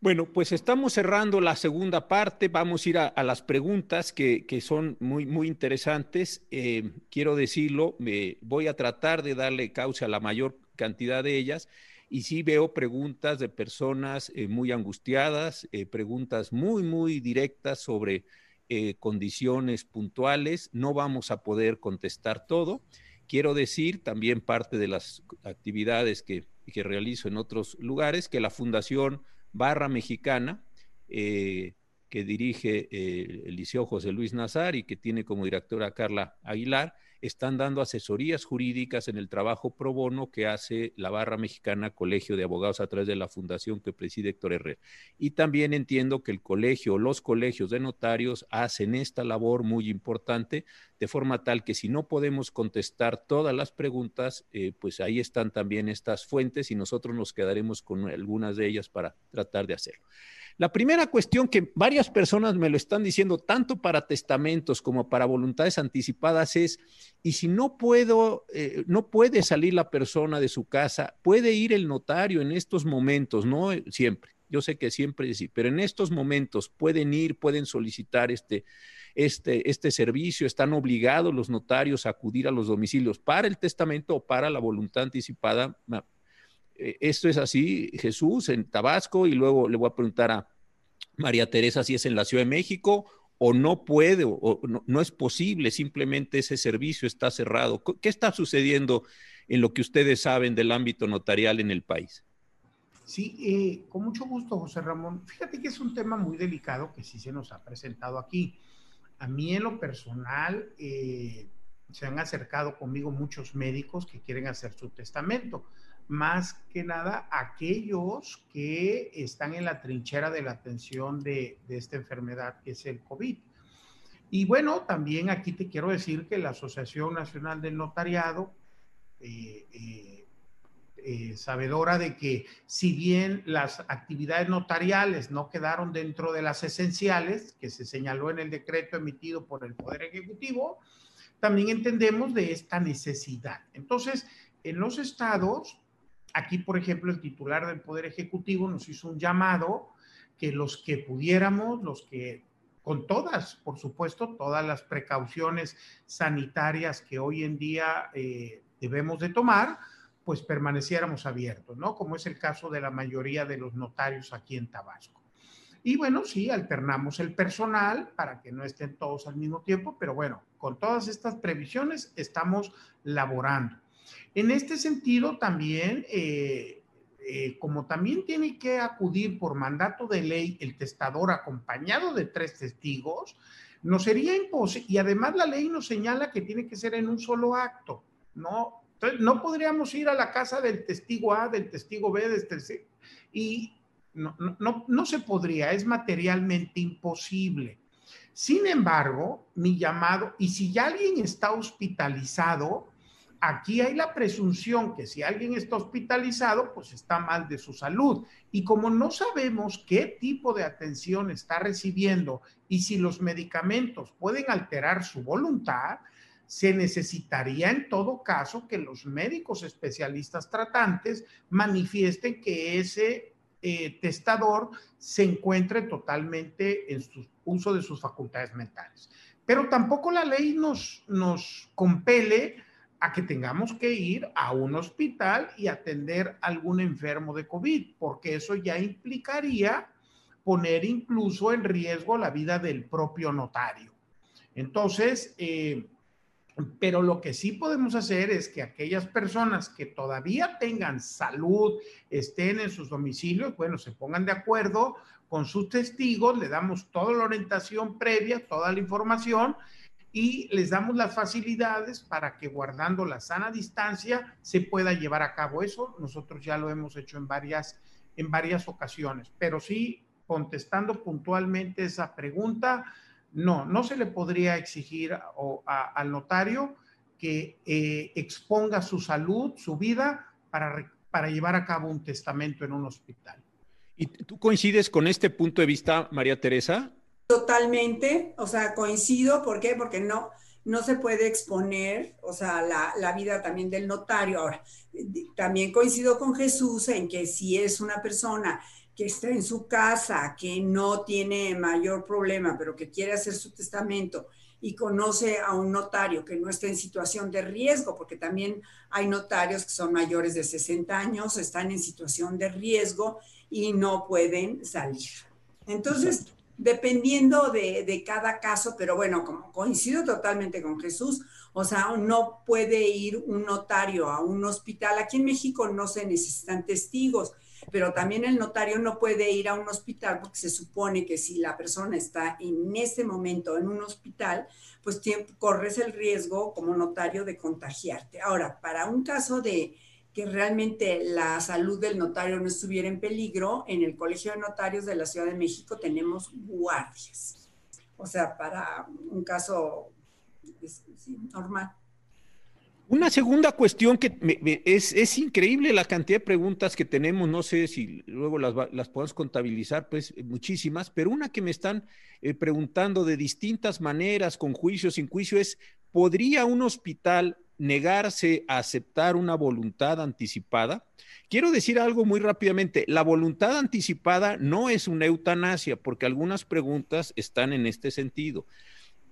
Bueno, pues estamos cerrando la segunda parte. Vamos a ir a, las preguntas que, son muy, muy interesantes. Eh, quiero decirlo, me, voy a tratar de darle causa a la mayor cantidad de ellas y sí veo preguntas de personas eh, muy angustiadas, eh, preguntas muy, muy directas sobre condiciones puntuales. No vamos a poder contestar todo. Quiero decir también parte de las actividades que, realizo en otros lugares, que la Fundación Barra Mexicana, que dirige el Liceo José Luis Nazar y que tiene como directora Carla Aguilar, están dando asesorías jurídicas en el trabajo pro bono que hace la Barra Mexicana Colegio de Abogados a través de la fundación que preside Héctor Herrera. Y también entiendo que el colegio o los colegios de notarios hacen esta labor muy importante, de forma tal que si no podemos contestar todas las preguntas, eh, pues ahí están también estas fuentes y nosotros nos quedaremos con algunas de ellas para tratar de hacerlo. La primera cuestión que varias personas me lo están diciendo, tanto para testamentos como para voluntades anticipadas, es, y si no puedo, eh, no puede salir la persona de su casa, puede ir el notario en estos momentos, no siempre. Yo sé que siempre sí, pero en estos momentos pueden ir, pueden solicitar este, este, este servicio, están obligados los notarios a acudir a los domicilios para el testamento o para la voluntad anticipada eh, esto es así, Jesús, en Tabasco, y luego le voy a preguntar a María Teresa si es en la Ciudad de México o no puede o no, es posible, simplemente ese servicio está cerrado. ¿Qué está sucediendo en lo que ustedes saben del ámbito notarial en el país? Sí, eh, con mucho gusto, José Ramón. Fíjate que es un tema muy delicado que sí se nos ha presentado aquí. A mí en lo personal eh, se han acercado conmigo muchos médicos que quieren hacer su testamento más que nada aquellos que están en la trinchera de la atención de, esta enfermedad que es el COVID. Y bueno, también aquí te quiero decir que la Asociación Nacional del Notariado, eh, eh, eh, sabedora de que si bien las actividades notariales no quedaron dentro de las esenciales, que se señaló en el decreto emitido por el Poder Ejecutivo, también entendemos de esta necesidad. Entonces, en los estados Aquí, por ejemplo, el titular del Poder Ejecutivo nos hizo un llamado que los que pudiéramos, los que con todas, por supuesto, todas las precauciones sanitarias que hoy en día eh, debemos de tomar, pues permaneciéramos abiertos, ¿no? Como es el caso de la mayoría de los notarios aquí en Tabasco. Y bueno, sí, alternamos el personal para que no estén todos al mismo tiempo, pero bueno, con todas estas previsiones estamos laborando. En este sentido, también, eh, eh, como también tiene que acudir por mandato de ley el testador acompañado de tres testigos, no sería imposible, y además la ley nos señala que tiene que ser en un solo acto, ¿no? Entonces, no podríamos ir a la casa del testigo A, del testigo B, del testigo, y no, no, no se podría, es materialmente imposible. Sin embargo, mi llamado, y si ya alguien está hospitalizado, aquí hay la presunción que si alguien está hospitalizado, pues está mal de su salud. Y como no sabemos qué tipo de atención está recibiendo y si los medicamentos pueden alterar su voluntad, se necesitaría en todo caso que los médicos especialistas tratantes manifiesten que ese eh, testador se encuentre totalmente en su uso de sus facultades mentales. Pero tampoco la ley nos, nos compele a que tengamos que ir a un hospital y atender a algún enfermo de COVID, porque eso ya implicaría poner incluso en riesgo la vida del propio notario. Entonces, eh, pero lo que sí podemos hacer es que aquellas personas que todavía tengan salud, estén en sus domicilios, bueno, se pongan de acuerdo con sus testigos, le damos toda la orientación previa, toda la información y les damos las facilidades para que guardando la sana distancia se pueda llevar a cabo eso. Nosotros ya lo hemos hecho en varias, en varias ocasiones, pero sí contestando puntualmente esa pregunta, no, no se le podría exigir al notario que eh, exponga su salud, su vida, para, para llevar a cabo un testamento en un hospital. ¿Y tú coincides con este punto de vista, María Teresa? Totalmente, o sea, coincido, ¿por qué? Porque no, no se puede exponer, o sea, la, la, vida también del notario. Ahora, también coincido con Jesús en que si es una persona que está en su casa, que no tiene mayor problema, pero que quiere hacer su testamento y conoce a un notario que no está en situación de riesgo, porque también hay notarios que son mayores de 60 años, están en situación de riesgo y no pueden salir. Entonces, dependiendo de, de, cada caso, pero bueno, como coincido totalmente con Jesús, o sea, no puede ir un notario a un hospital. Aquí en México no se necesitan testigos, pero también el notario no puede ir a un hospital porque se supone que si la persona está en ese momento en un hospital, pues corres el riesgo como notario de contagiarte. Ahora, para un caso de que realmente la salud del notario no estuviera en peligro, en el Colegio de Notarios de la Ciudad de México tenemos guardias. O sea, para un caso normal. Una segunda cuestión que es, increíble la cantidad de preguntas que tenemos, no sé si luego las, las podemos contabilizar, pues muchísimas, pero una que me están eh, preguntando de distintas maneras, con juicio, sin juicio, es, ¿podría un hospital negarse a aceptar una voluntad anticipada? Quiero decir algo muy rápidamente, la voluntad anticipada no es una eutanasia, porque algunas preguntas están en este sentido.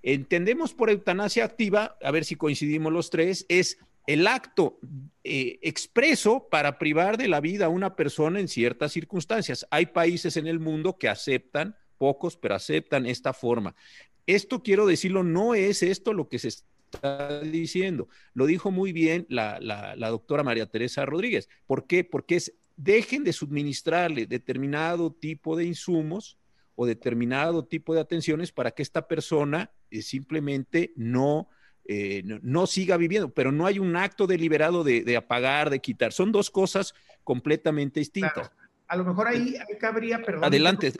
Entendemos por eutanasia activa, a ver si coincidimos los tres, es el acto eh, expreso para privar de la vida a una persona en ciertas circunstancias. Hay países en el mundo que aceptan, pocos, pero aceptan esta forma. Esto quiero decirlo, no es esto lo que se está diciendo. Lo dijo muy bien la, la doctora María Teresa Rodríguez. ¿Por qué? Porque es, dejen de suministrarle determinado tipo de insumos o determinado tipo de atenciones para que esta persona eh, simplemente eh, no, no, siga viviendo, pero no hay un acto deliberado de, apagar, de quitar. Son dos cosas completamente distintas. A lo mejor ahí, cabría, perdón, Adelante.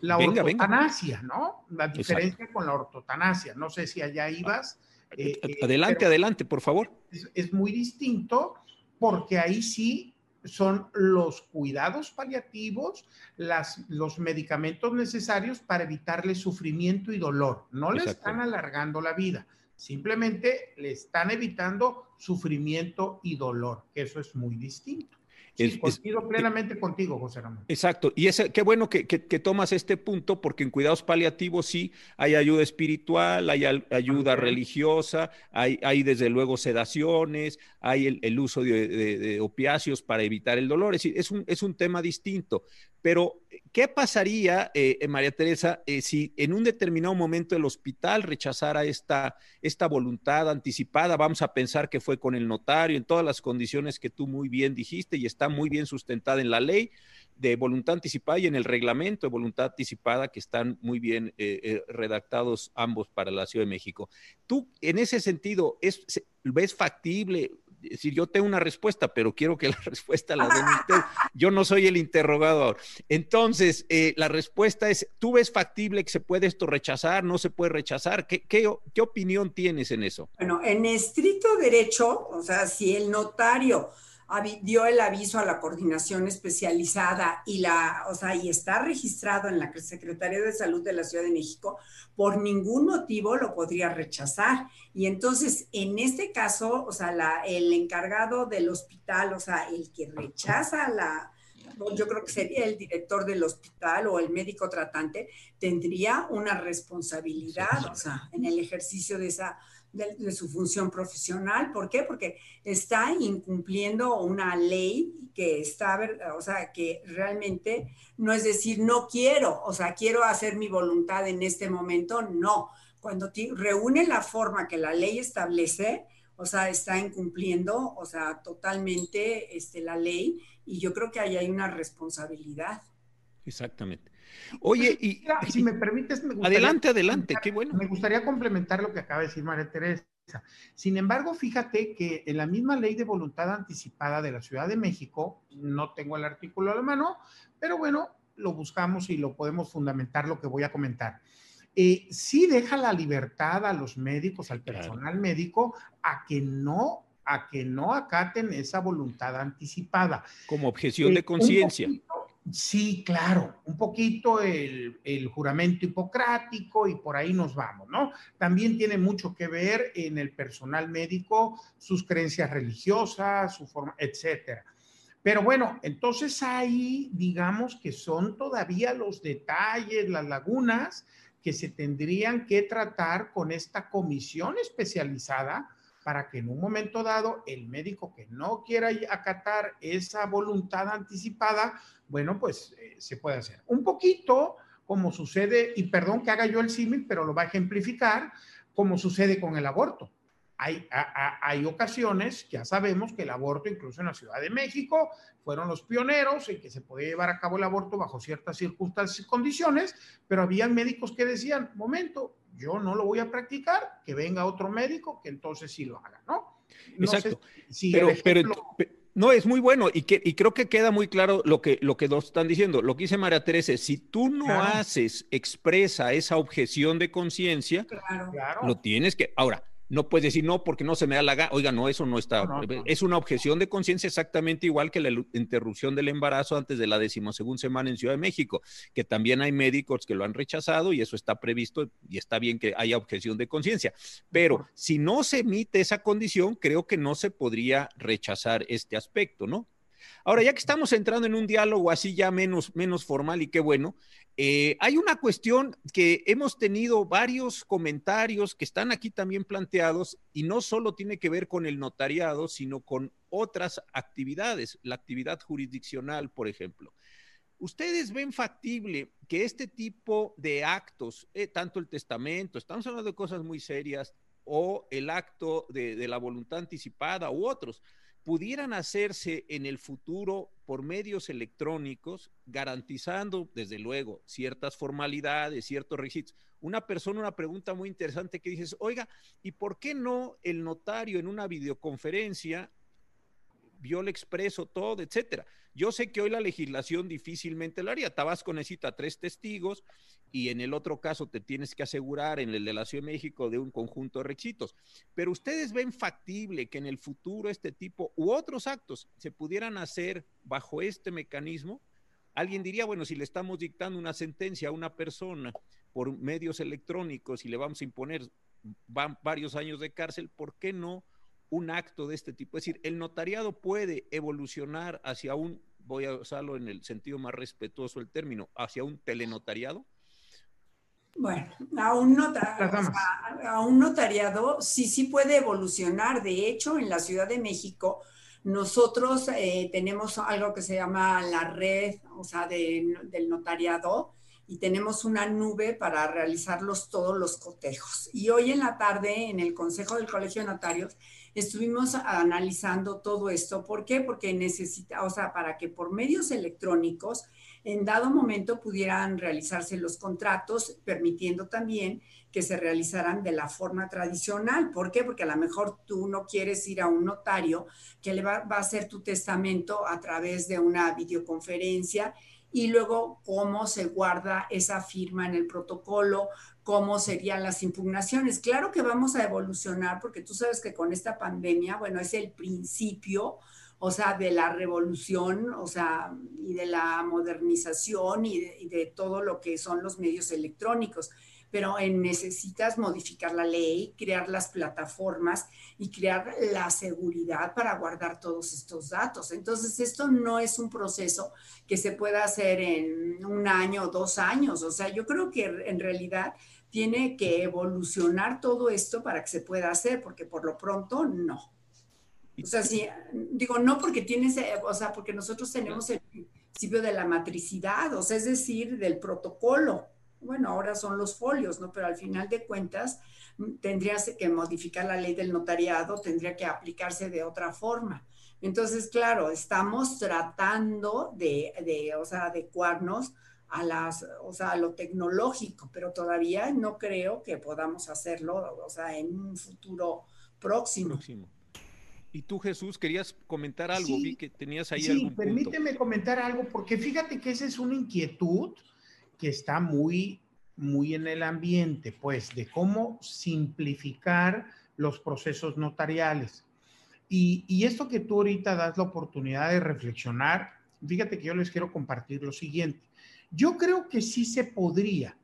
la ortotanasia, ¿no? La diferencia con la ortotanasia. No sé si allá ibas. Eh, adelante, adelante, por favor. es muy distinto porque ahí sí son los cuidados paliativos, las, los medicamentos necesarios para evitarle sufrimiento y dolor. No le están alargando la vida, simplemente le están evitando sufrimiento y dolor, que eso es muy distinto. Sí, plenamente contigo, José Ramón. Exacto. Y es, qué bueno que, tomas este punto, porque en cuidados paliativos sí hay ayuda espiritual, hay ayuda religiosa, hay, hay desde luego sedaciones, hay el, uso de, opiáceos para evitar el dolor. Es, es, un, es un tema distinto. Pero, ¿qué pasaría, eh, María Teresa, eh, si en un determinado momento el hospital rechazara esta, esta voluntad anticipada? Vamos a pensar que fue con el notario, en todas las condiciones que tú muy bien dijiste y está muy bien sustentada en la ley de voluntad anticipada y en el reglamento de voluntad anticipada que están muy bien eh, redactados ambos para la Ciudad de México. Tú, en ese sentido, es, ¿ves factible? Decir, yo tengo una respuesta, pero quiero que la respuesta la den ustedes. Yo no soy el interrogador. Entonces, eh, la respuesta es, ¿tú ves factible que se puede esto rechazar? ¿No se puede rechazar? ¿Qué, qué, qué opinión tienes en eso? Bueno, en estricto derecho, o sea, si el notario dio el aviso a la coordinación especializada y la, o sea, y está registrado en la Secretaría de Salud de la Ciudad de México, por ningún motivo lo podría rechazar. Y entonces, en este caso, o sea, la, el encargado del hospital, o sea, el que rechaza la, yo creo que sería el director del hospital o el médico tratante, tendría una responsabilidad, o sea, en el ejercicio de esa de, su función profesional. ¿Por qué? Porque está incumpliendo una ley que está, o sea, que realmente no es decir, no quiero, o sea, quiero hacer mi voluntad en este momento, no. Cuando reúne la forma que la ley establece, o sea, está incumpliendo, o sea, totalmente este, la ley y yo creo que ahí hay una responsabilidad. Exactamente. Oye, y si me permites, me adelante, adelante, qué bueno. Me gustaría complementar lo que acaba de decir María Teresa. Sin embargo, fíjate que en la misma ley de voluntad anticipada de la Ciudad de México, no tengo el artículo a la mano, pero bueno, lo buscamos y lo podemos fundamentar lo que voy a comentar. Eh, sí deja la libertad a los médicos, al personal médico, a que no a que no acaten esa voluntad anticipada. Como objeción de eh, conciencia. Sí, claro, un poquito el, juramento hipocrático y por ahí nos vamos, ¿no? También tiene mucho que ver en el personal médico, sus creencias religiosas, su forma, etcétera. Pero bueno, entonces ahí digamos que son todavía los detalles, las lagunas que se tendrían que tratar con esta comisión especializada para que en un momento dado el médico que no quiera acatar esa voluntad anticipada, bueno, pues eh, se puede hacer. Un poquito como sucede, y perdón que haga yo el símil, pero lo va a ejemplificar, como sucede con el aborto. Hay, hay, ocasiones, ya sabemos que el aborto, incluso en la Ciudad de México, fueron los pioneros en que se podía llevar a cabo el aborto bajo ciertas circunstancias y condiciones, pero había médicos que decían, momento, yo no lo voy a practicar, que venga otro médico que entonces sí lo haga, ¿no? Exacto. pero, no, es muy bueno y, que, y creo que queda muy claro lo que, lo que dos están diciendo. Lo que dice María Teresa, si tú no haces expresa esa objeción de conciencia, lo tienes que... Ahora, no puedes decir no porque no se me da la gana. Oiga, no, eso no está. Es una objeción de conciencia exactamente igual que la interrupción del embarazo antes de la decimosegunda semana en Ciudad de México, que también hay médicos que lo han rechazado y eso está previsto y está bien que haya objeción de conciencia. Pero si no se emite esa condición, creo que no se podría rechazar este aspecto, ¿no? Ahora, ya que estamos entrando en un diálogo así ya menos, menos formal y qué bueno, eh, hay una cuestión que hemos tenido varios comentarios que están aquí también planteados y no solo tiene que ver con el notariado, sino con otras actividades, la actividad jurisdiccional, por ejemplo. ¿Ustedes ven factible que este tipo de actos, eh, tanto el testamento, estamos hablando de cosas muy serias, o el acto de, de la voluntad anticipada u otros, pudieran hacerse en el futuro por medios electrónicos, garantizando, desde luego, ciertas formalidades, ciertos requisitos. Una persona, una pregunta muy interesante que dices, oiga, ¿y por qué no el notario en una videoconferencia vio el expreso, todo, etcétera? Yo sé que hoy la legislación difícilmente lo haría. Tabasco necesita tres testigos y en el otro caso te tienes que asegurar en el de la Ciudad de México de un conjunto de requisitos. Pero ustedes ven factible que en el futuro este tipo u otros actos se pudieran hacer bajo este mecanismo. Alguien diría, bueno, si le estamos dictando una sentencia a una persona por medios electrónicos y le vamos a imponer varios años de cárcel, ¿por qué no un acto de este tipo? Es decir, ¿el notariado puede evolucionar hacia un, voy a usarlo en el sentido más respetuoso del término, hacia un telenotariado? Bueno, a un, a un notariado sí, sí puede evolucionar. De hecho, en la Ciudad de México, nosotros eh, tenemos algo que se llama la red, o sea, del notariado, y tenemos una nube para realizarlos todos los cotejos. Y hoy en la tarde, en el Consejo del Colegio de Notarios, estuvimos analizando todo esto. ¿Por qué? Porque necesita, o sea, para que por medios electrónicos, en dado momento pudieran realizarse los contratos, permitiendo también que se realizaran de la forma tradicional. ¿Por qué? Porque a lo mejor tú no quieres ir a un notario que le va, a hacer tu testamento a través de una videoconferencia y luego cómo se guarda esa firma en el protocolo, cómo serían las impugnaciones. Claro que vamos a evolucionar porque tú sabes que con esta pandemia, bueno, es el principio, o sea, de la revolución, o sea, y de la modernización y de, y de todo lo que son los medios electrónicos pero necesitas modificar la ley, crear las plataformas y crear la seguridad para guardar todos estos datos. Entonces, esto no es un proceso que se pueda hacer en un año o dos años. O sea, yo creo que en realidad tiene que evolucionar todo esto para que se pueda hacer, porque por lo pronto no. O sea, sí, digo, no porque tienes, o sea, porque nosotros tenemos el principio de la matricidad, o sea, es decir, del protocolo bueno, ahora son los folios, ¿no? Pero al final de cuentas mm, tendrías que modificar la ley del notariado, tendría que aplicarse de otra forma. Entonces, claro, estamos tratando de, de o sea, adecuarnos a las, o sea, a lo tecnológico, pero todavía no creo que podamos hacerlo, o sea, en un futuro próximo. Y tú, Jesús, querías comentar algo, vi que tenías ahí sí, permíteme comentar algo, porque fíjate que esa es una inquietud que está muy, muy en el ambiente, pues, de cómo simplificar los procesos notariales. Y, y, esto que tú ahorita das la oportunidad de reflexionar, fíjate que yo les quiero compartir lo siguiente. Yo creo que sí se podría.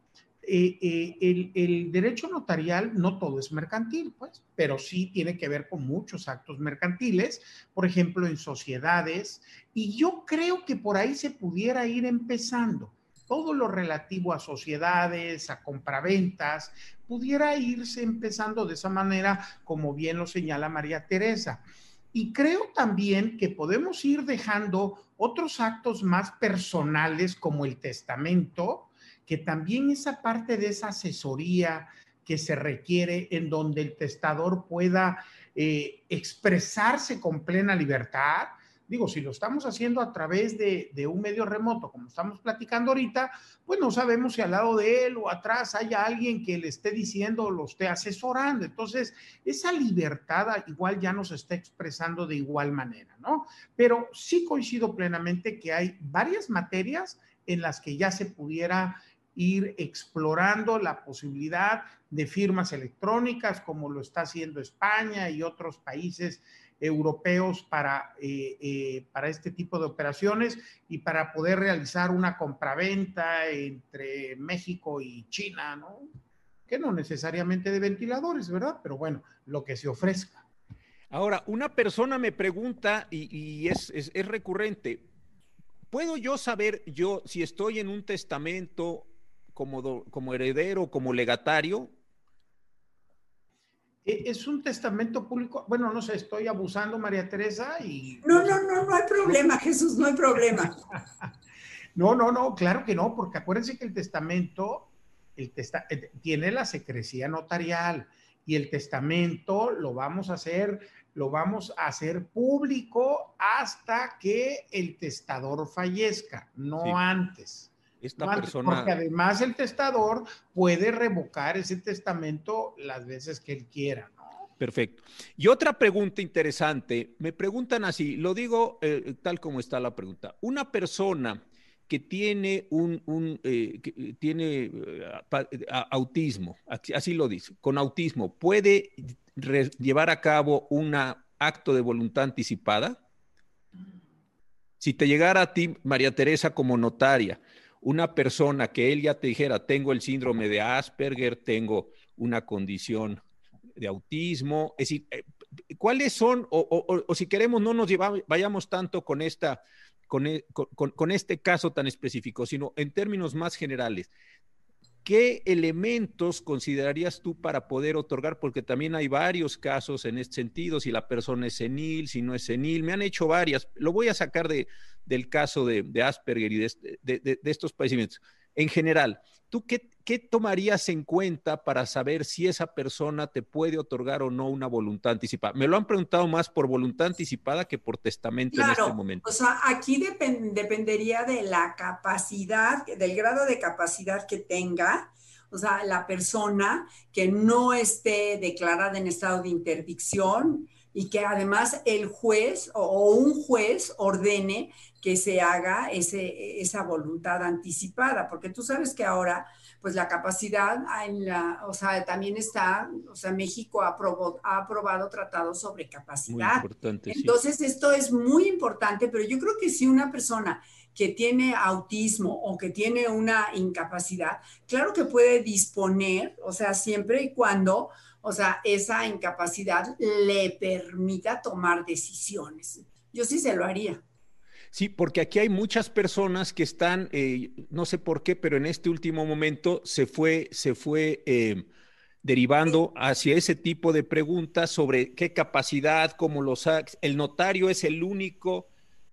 Eh, eh, el, el, derecho notarial no todo es mercantil, pues, pero sí tiene que ver con muchos actos mercantiles, por ejemplo, en sociedades, y yo creo que por ahí se pudiera ir empezando todo lo relativo a sociedades, a compraventas, pudiera irse empezando de esa manera, como bien lo señala María Teresa. Y creo también que podemos ir dejando otros actos más personales como el testamento, que también esa parte de esa asesoría que se requiere en donde el testador pueda eh, expresarse con plena libertad, Digo, si lo estamos haciendo a través de, un medio remoto, como estamos platicando ahorita, pues no sabemos si al lado de él o atrás haya alguien que le esté diciendo o lo esté asesorando. Entonces, esa libertad igual ya nos está expresando de igual manera, ¿no? Pero sí coincido plenamente que hay varias materias en las que ya se pudiera ir explorando la posibilidad de firmas electrónicas, como lo está haciendo España y otros países europeos para, eh, eh, para este tipo de operaciones y para poder realizar una compraventa entre México y China, ¿no? Que no necesariamente de ventiladores, ¿verdad? Pero bueno, lo que se ofrezca. Ahora, una persona me pregunta, y, es, es, es recurrente, ¿puedo yo saber yo si estoy en un testamento como, como heredero, como legatario? E, es un testamento público. Bueno, no sé, estoy abusando, María Teresa, y... No, no, no, no hay problema, Jesús, no hay problema. no, no, no, claro que no, porque acuérdense que el testamento el testa eh, tiene la secrecía notarial y el testamento lo vamos a hacer, lo vamos a hacer público hasta que el testador fallezca, no antes esta persona... Porque además el testador puede revocar ese testamento las veces que él quiera. Perfecto. Y otra pregunta interesante, me preguntan así, lo digo eh, tal como está la pregunta. Una persona que tiene un, un eh, que tiene eh, autismo, así lo dice, con autismo, ¿puede llevar a cabo un acto de voluntad anticipada? Si te llegara a ti, María Teresa, como notaria, una persona que él ya te dijera, tengo el síndrome de Asperger, tengo una condición de autismo, es decir, eh, ¿cuáles son, o, si queremos, no nos vayamos tanto con, esta, e, con, con este caso tan específico, sino en términos más generales? ¿Qué elementos considerarías tú para poder otorgar? Porque también hay varios casos en este sentido, si la persona es senil, si no es senil. Me han hecho varias. Lo voy a sacar de, del caso de, Asperger y de, de, estos padecimientos. En general, ¿tú qué, qué, tomarías en cuenta para saber si esa persona te puede otorgar o no una voluntad anticipada? Me lo han preguntado más por voluntad anticipada que por testamento en este momento. O sea, aquí dependería de la capacidad, del grado de capacidad que tenga. O sea, la persona que no esté declarada en estado de interdicción, y que además el juez o, un juez ordene que se haga ese, esa voluntad anticipada, porque tú sabes que ahora, pues la capacidad, en la, o sea, también está, o sea, México ha, ha aprobado tratados sobre capacidad. Entonces, esto es muy importante, pero yo creo que si una persona que tiene autismo o que tiene una incapacidad, claro que puede disponer, o sea, siempre y cuando o sea, esa incapacidad le permita tomar decisiones. Yo sí se lo haría. Sí, porque aquí hay muchas personas que están, eh, no sé por qué, pero en este último momento se fue, se fue eh, derivando hacia ese tipo de preguntas sobre qué capacidad, cómo los el notario es el único.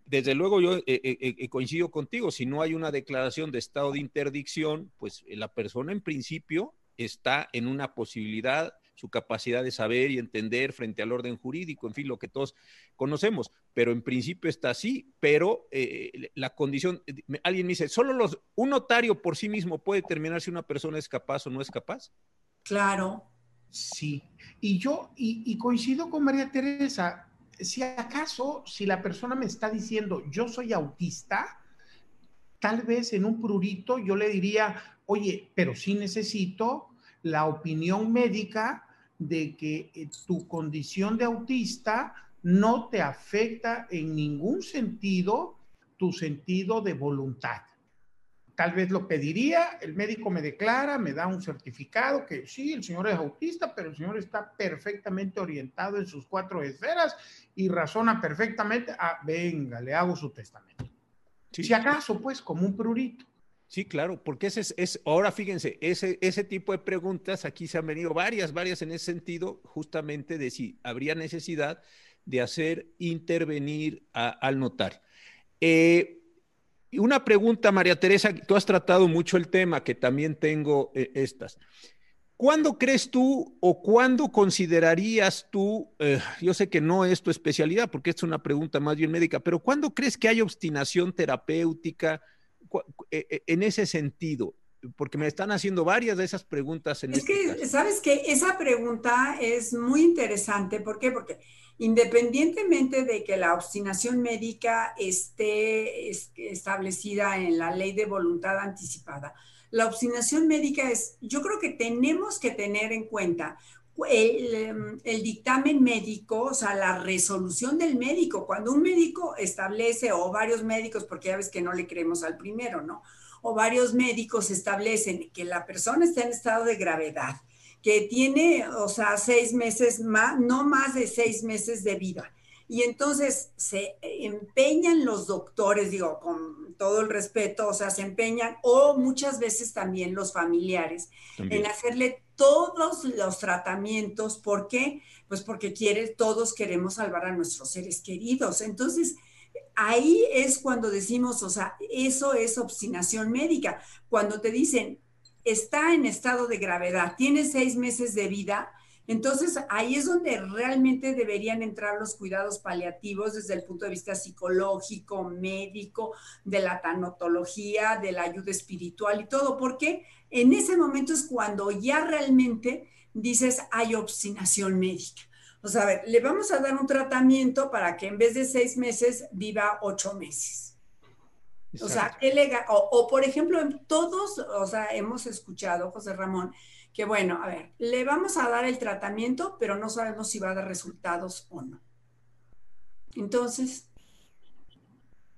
Desde luego yo eh, coincido contigo, si no hay una declaración de estado de interdicción, pues la persona en principio está en una posibilidad su capacidad de saber y entender frente al orden jurídico, en fin, lo que todos conocemos, pero en principio está así, pero eh, la condición, alguien me dice, ¿solo los, un notario por sí mismo puede determinar si una persona es capaz o no es capaz? Claro. Sí, y yo, y, coincido con María Teresa, si acaso, si la persona me está diciendo, yo soy autista, tal vez en un prurito yo le diría, oye, pero sí necesito la opinión médica de que eh, tu condición de autista no te afecta en ningún sentido tu sentido de voluntad. Tal vez lo pediría, el médico me declara, me da un certificado que sí, el señor es autista, pero el señor está perfectamente orientado en sus cuatro esferas y razona perfectamente, ah, venga, le hago su testamento. Si acaso, pues, como un prurito. Sí, claro, porque ese es, ahora fíjense, ese, ese tipo de preguntas, aquí se han venido varias, varias en ese sentido, justamente de si habría necesidad de hacer intervenir al notario. Eh, una pregunta, María Teresa, tú has tratado mucho el tema, que también tengo eh, estas. ¿Cuándo crees tú o cuándo considerarías tú, eh, yo sé que no es tu especialidad porque es una pregunta más bien médica, pero ¿cuándo crees que hay obstinación terapéutica? E, e, en ese sentido? Porque me están haciendo varias de esas preguntas. En es este que, ¿sabes que Esa pregunta es muy interesante. ¿Por qué? Porque independientemente de que la obstinación médica esté establecida en la ley de voluntad anticipada, la obstinación médica es, yo creo que tenemos que tener en cuenta el, el, dictamen médico, o sea, la resolución del médico, cuando un médico establece, o varios médicos, porque ya ves que no le creemos al primero, ¿no? O varios médicos establecen que la persona está en estado de gravedad, que tiene, o sea, seis meses más, no más de seis meses de vida. Y entonces se empeñan los doctores, digo, con todo el respeto, o sea, se empeñan, o muchas veces también los familiares, en hacerle todos los tratamientos. ¿Por qué? Pues porque quiere, todos queremos salvar a nuestros seres queridos. Entonces, ahí es cuando decimos, o sea, eso es obstinación médica. Cuando te dicen, está en estado de gravedad, tiene seis meses de vida, entonces, ahí es donde realmente deberían entrar los cuidados paliativos desde el punto de vista psicológico, médico, de la tanotología, de la ayuda espiritual y todo, porque en ese momento es cuando ya realmente dices hay obstinación médica. O sea, a ver, le vamos a dar un tratamiento para que en vez de seis meses viva ocho meses. O sea. O, o, por ejemplo, todos, o sea, hemos escuchado, José Ramón, que bueno, a ver, le vamos a dar el tratamiento, pero no sabemos si va a dar resultados o no. Entonces...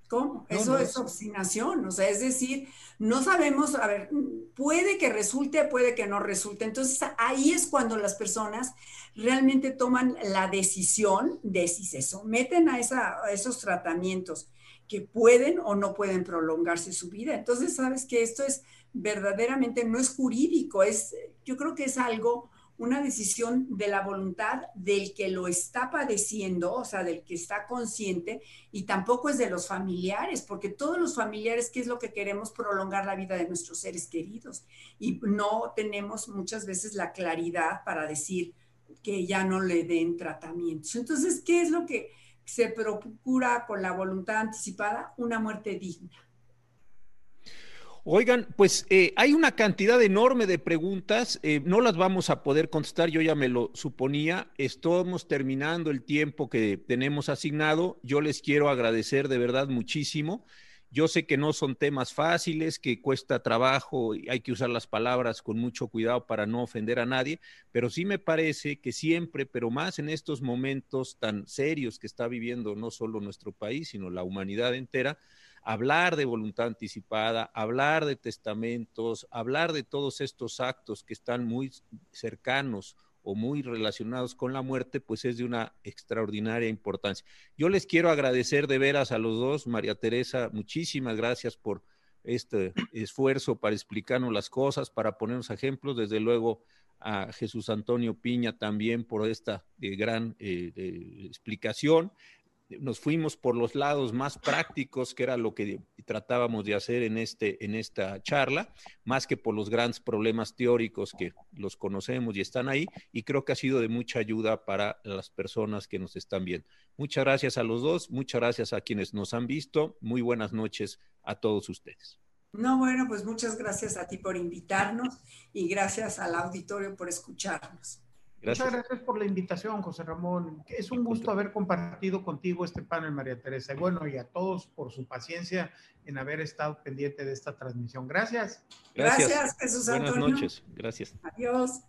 ¿Cómo? Eso es obstinación, o sea, es decir, no sabemos, a ver, puede que resulte, puede que no resulte. Entonces ahí es cuando las personas realmente toman la decisión de si se someten a, a esos tratamientos que pueden o no pueden prolongarse su vida. Entonces, sabes que esto es verdaderamente, no es jurídico, es, yo creo que es algo una decisión de la voluntad del que lo está padeciendo, o sea, del que está consciente, y tampoco es de los familiares, porque todos los familiares, ¿qué es lo que queremos? Prolongar la vida de nuestros seres queridos. Y no tenemos muchas veces la claridad para decir que ya no le den tratamientos. Entonces, ¿qué es lo que se procura con la voluntad anticipada? Una muerte digna. Oigan, pues eh, hay una cantidad enorme de preguntas, eh, no las vamos a poder contestar, yo ya me lo suponía, estamos terminando el tiempo que tenemos asignado, yo les quiero agradecer de verdad muchísimo. Yo sé que no son temas fáciles, que cuesta trabajo y hay que usar las palabras con mucho cuidado para no ofender a nadie, pero sí me parece que siempre, pero más en estos momentos tan serios que está viviendo no solo nuestro país, sino la humanidad entera, hablar de voluntad anticipada, hablar de testamentos, hablar de todos estos actos que están muy cercanos o muy relacionados con la muerte, pues es de una extraordinaria importancia. Yo les quiero agradecer de veras a los dos, María Teresa, muchísimas gracias por este esfuerzo para explicarnos las cosas, para ponernos ejemplos, desde luego a Jesús Antonio Piña también por esta eh, gran eh, explicación nos fuimos por los lados más prácticos, que era lo que tratábamos de hacer en, este, en esta charla, más que por los grandes problemas teóricos que los conocemos y están ahí, y creo que ha sido de mucha ayuda para las personas que nos están viendo. Muchas gracias a los dos, muchas gracias a quienes nos han visto, muy buenas noches a todos ustedes. No, bueno, pues muchas gracias a ti por invitarnos y gracias al auditorio por escucharnos. Muchas gracias por la invitación, José Ramón. Es un gusto haber compartido contigo este panel, María Teresa. Y bueno, y a todos por su paciencia en haber estado pendiente de esta transmisión. Gracias. Gracias, Jesús Buenas noches. Gracias. Adiós.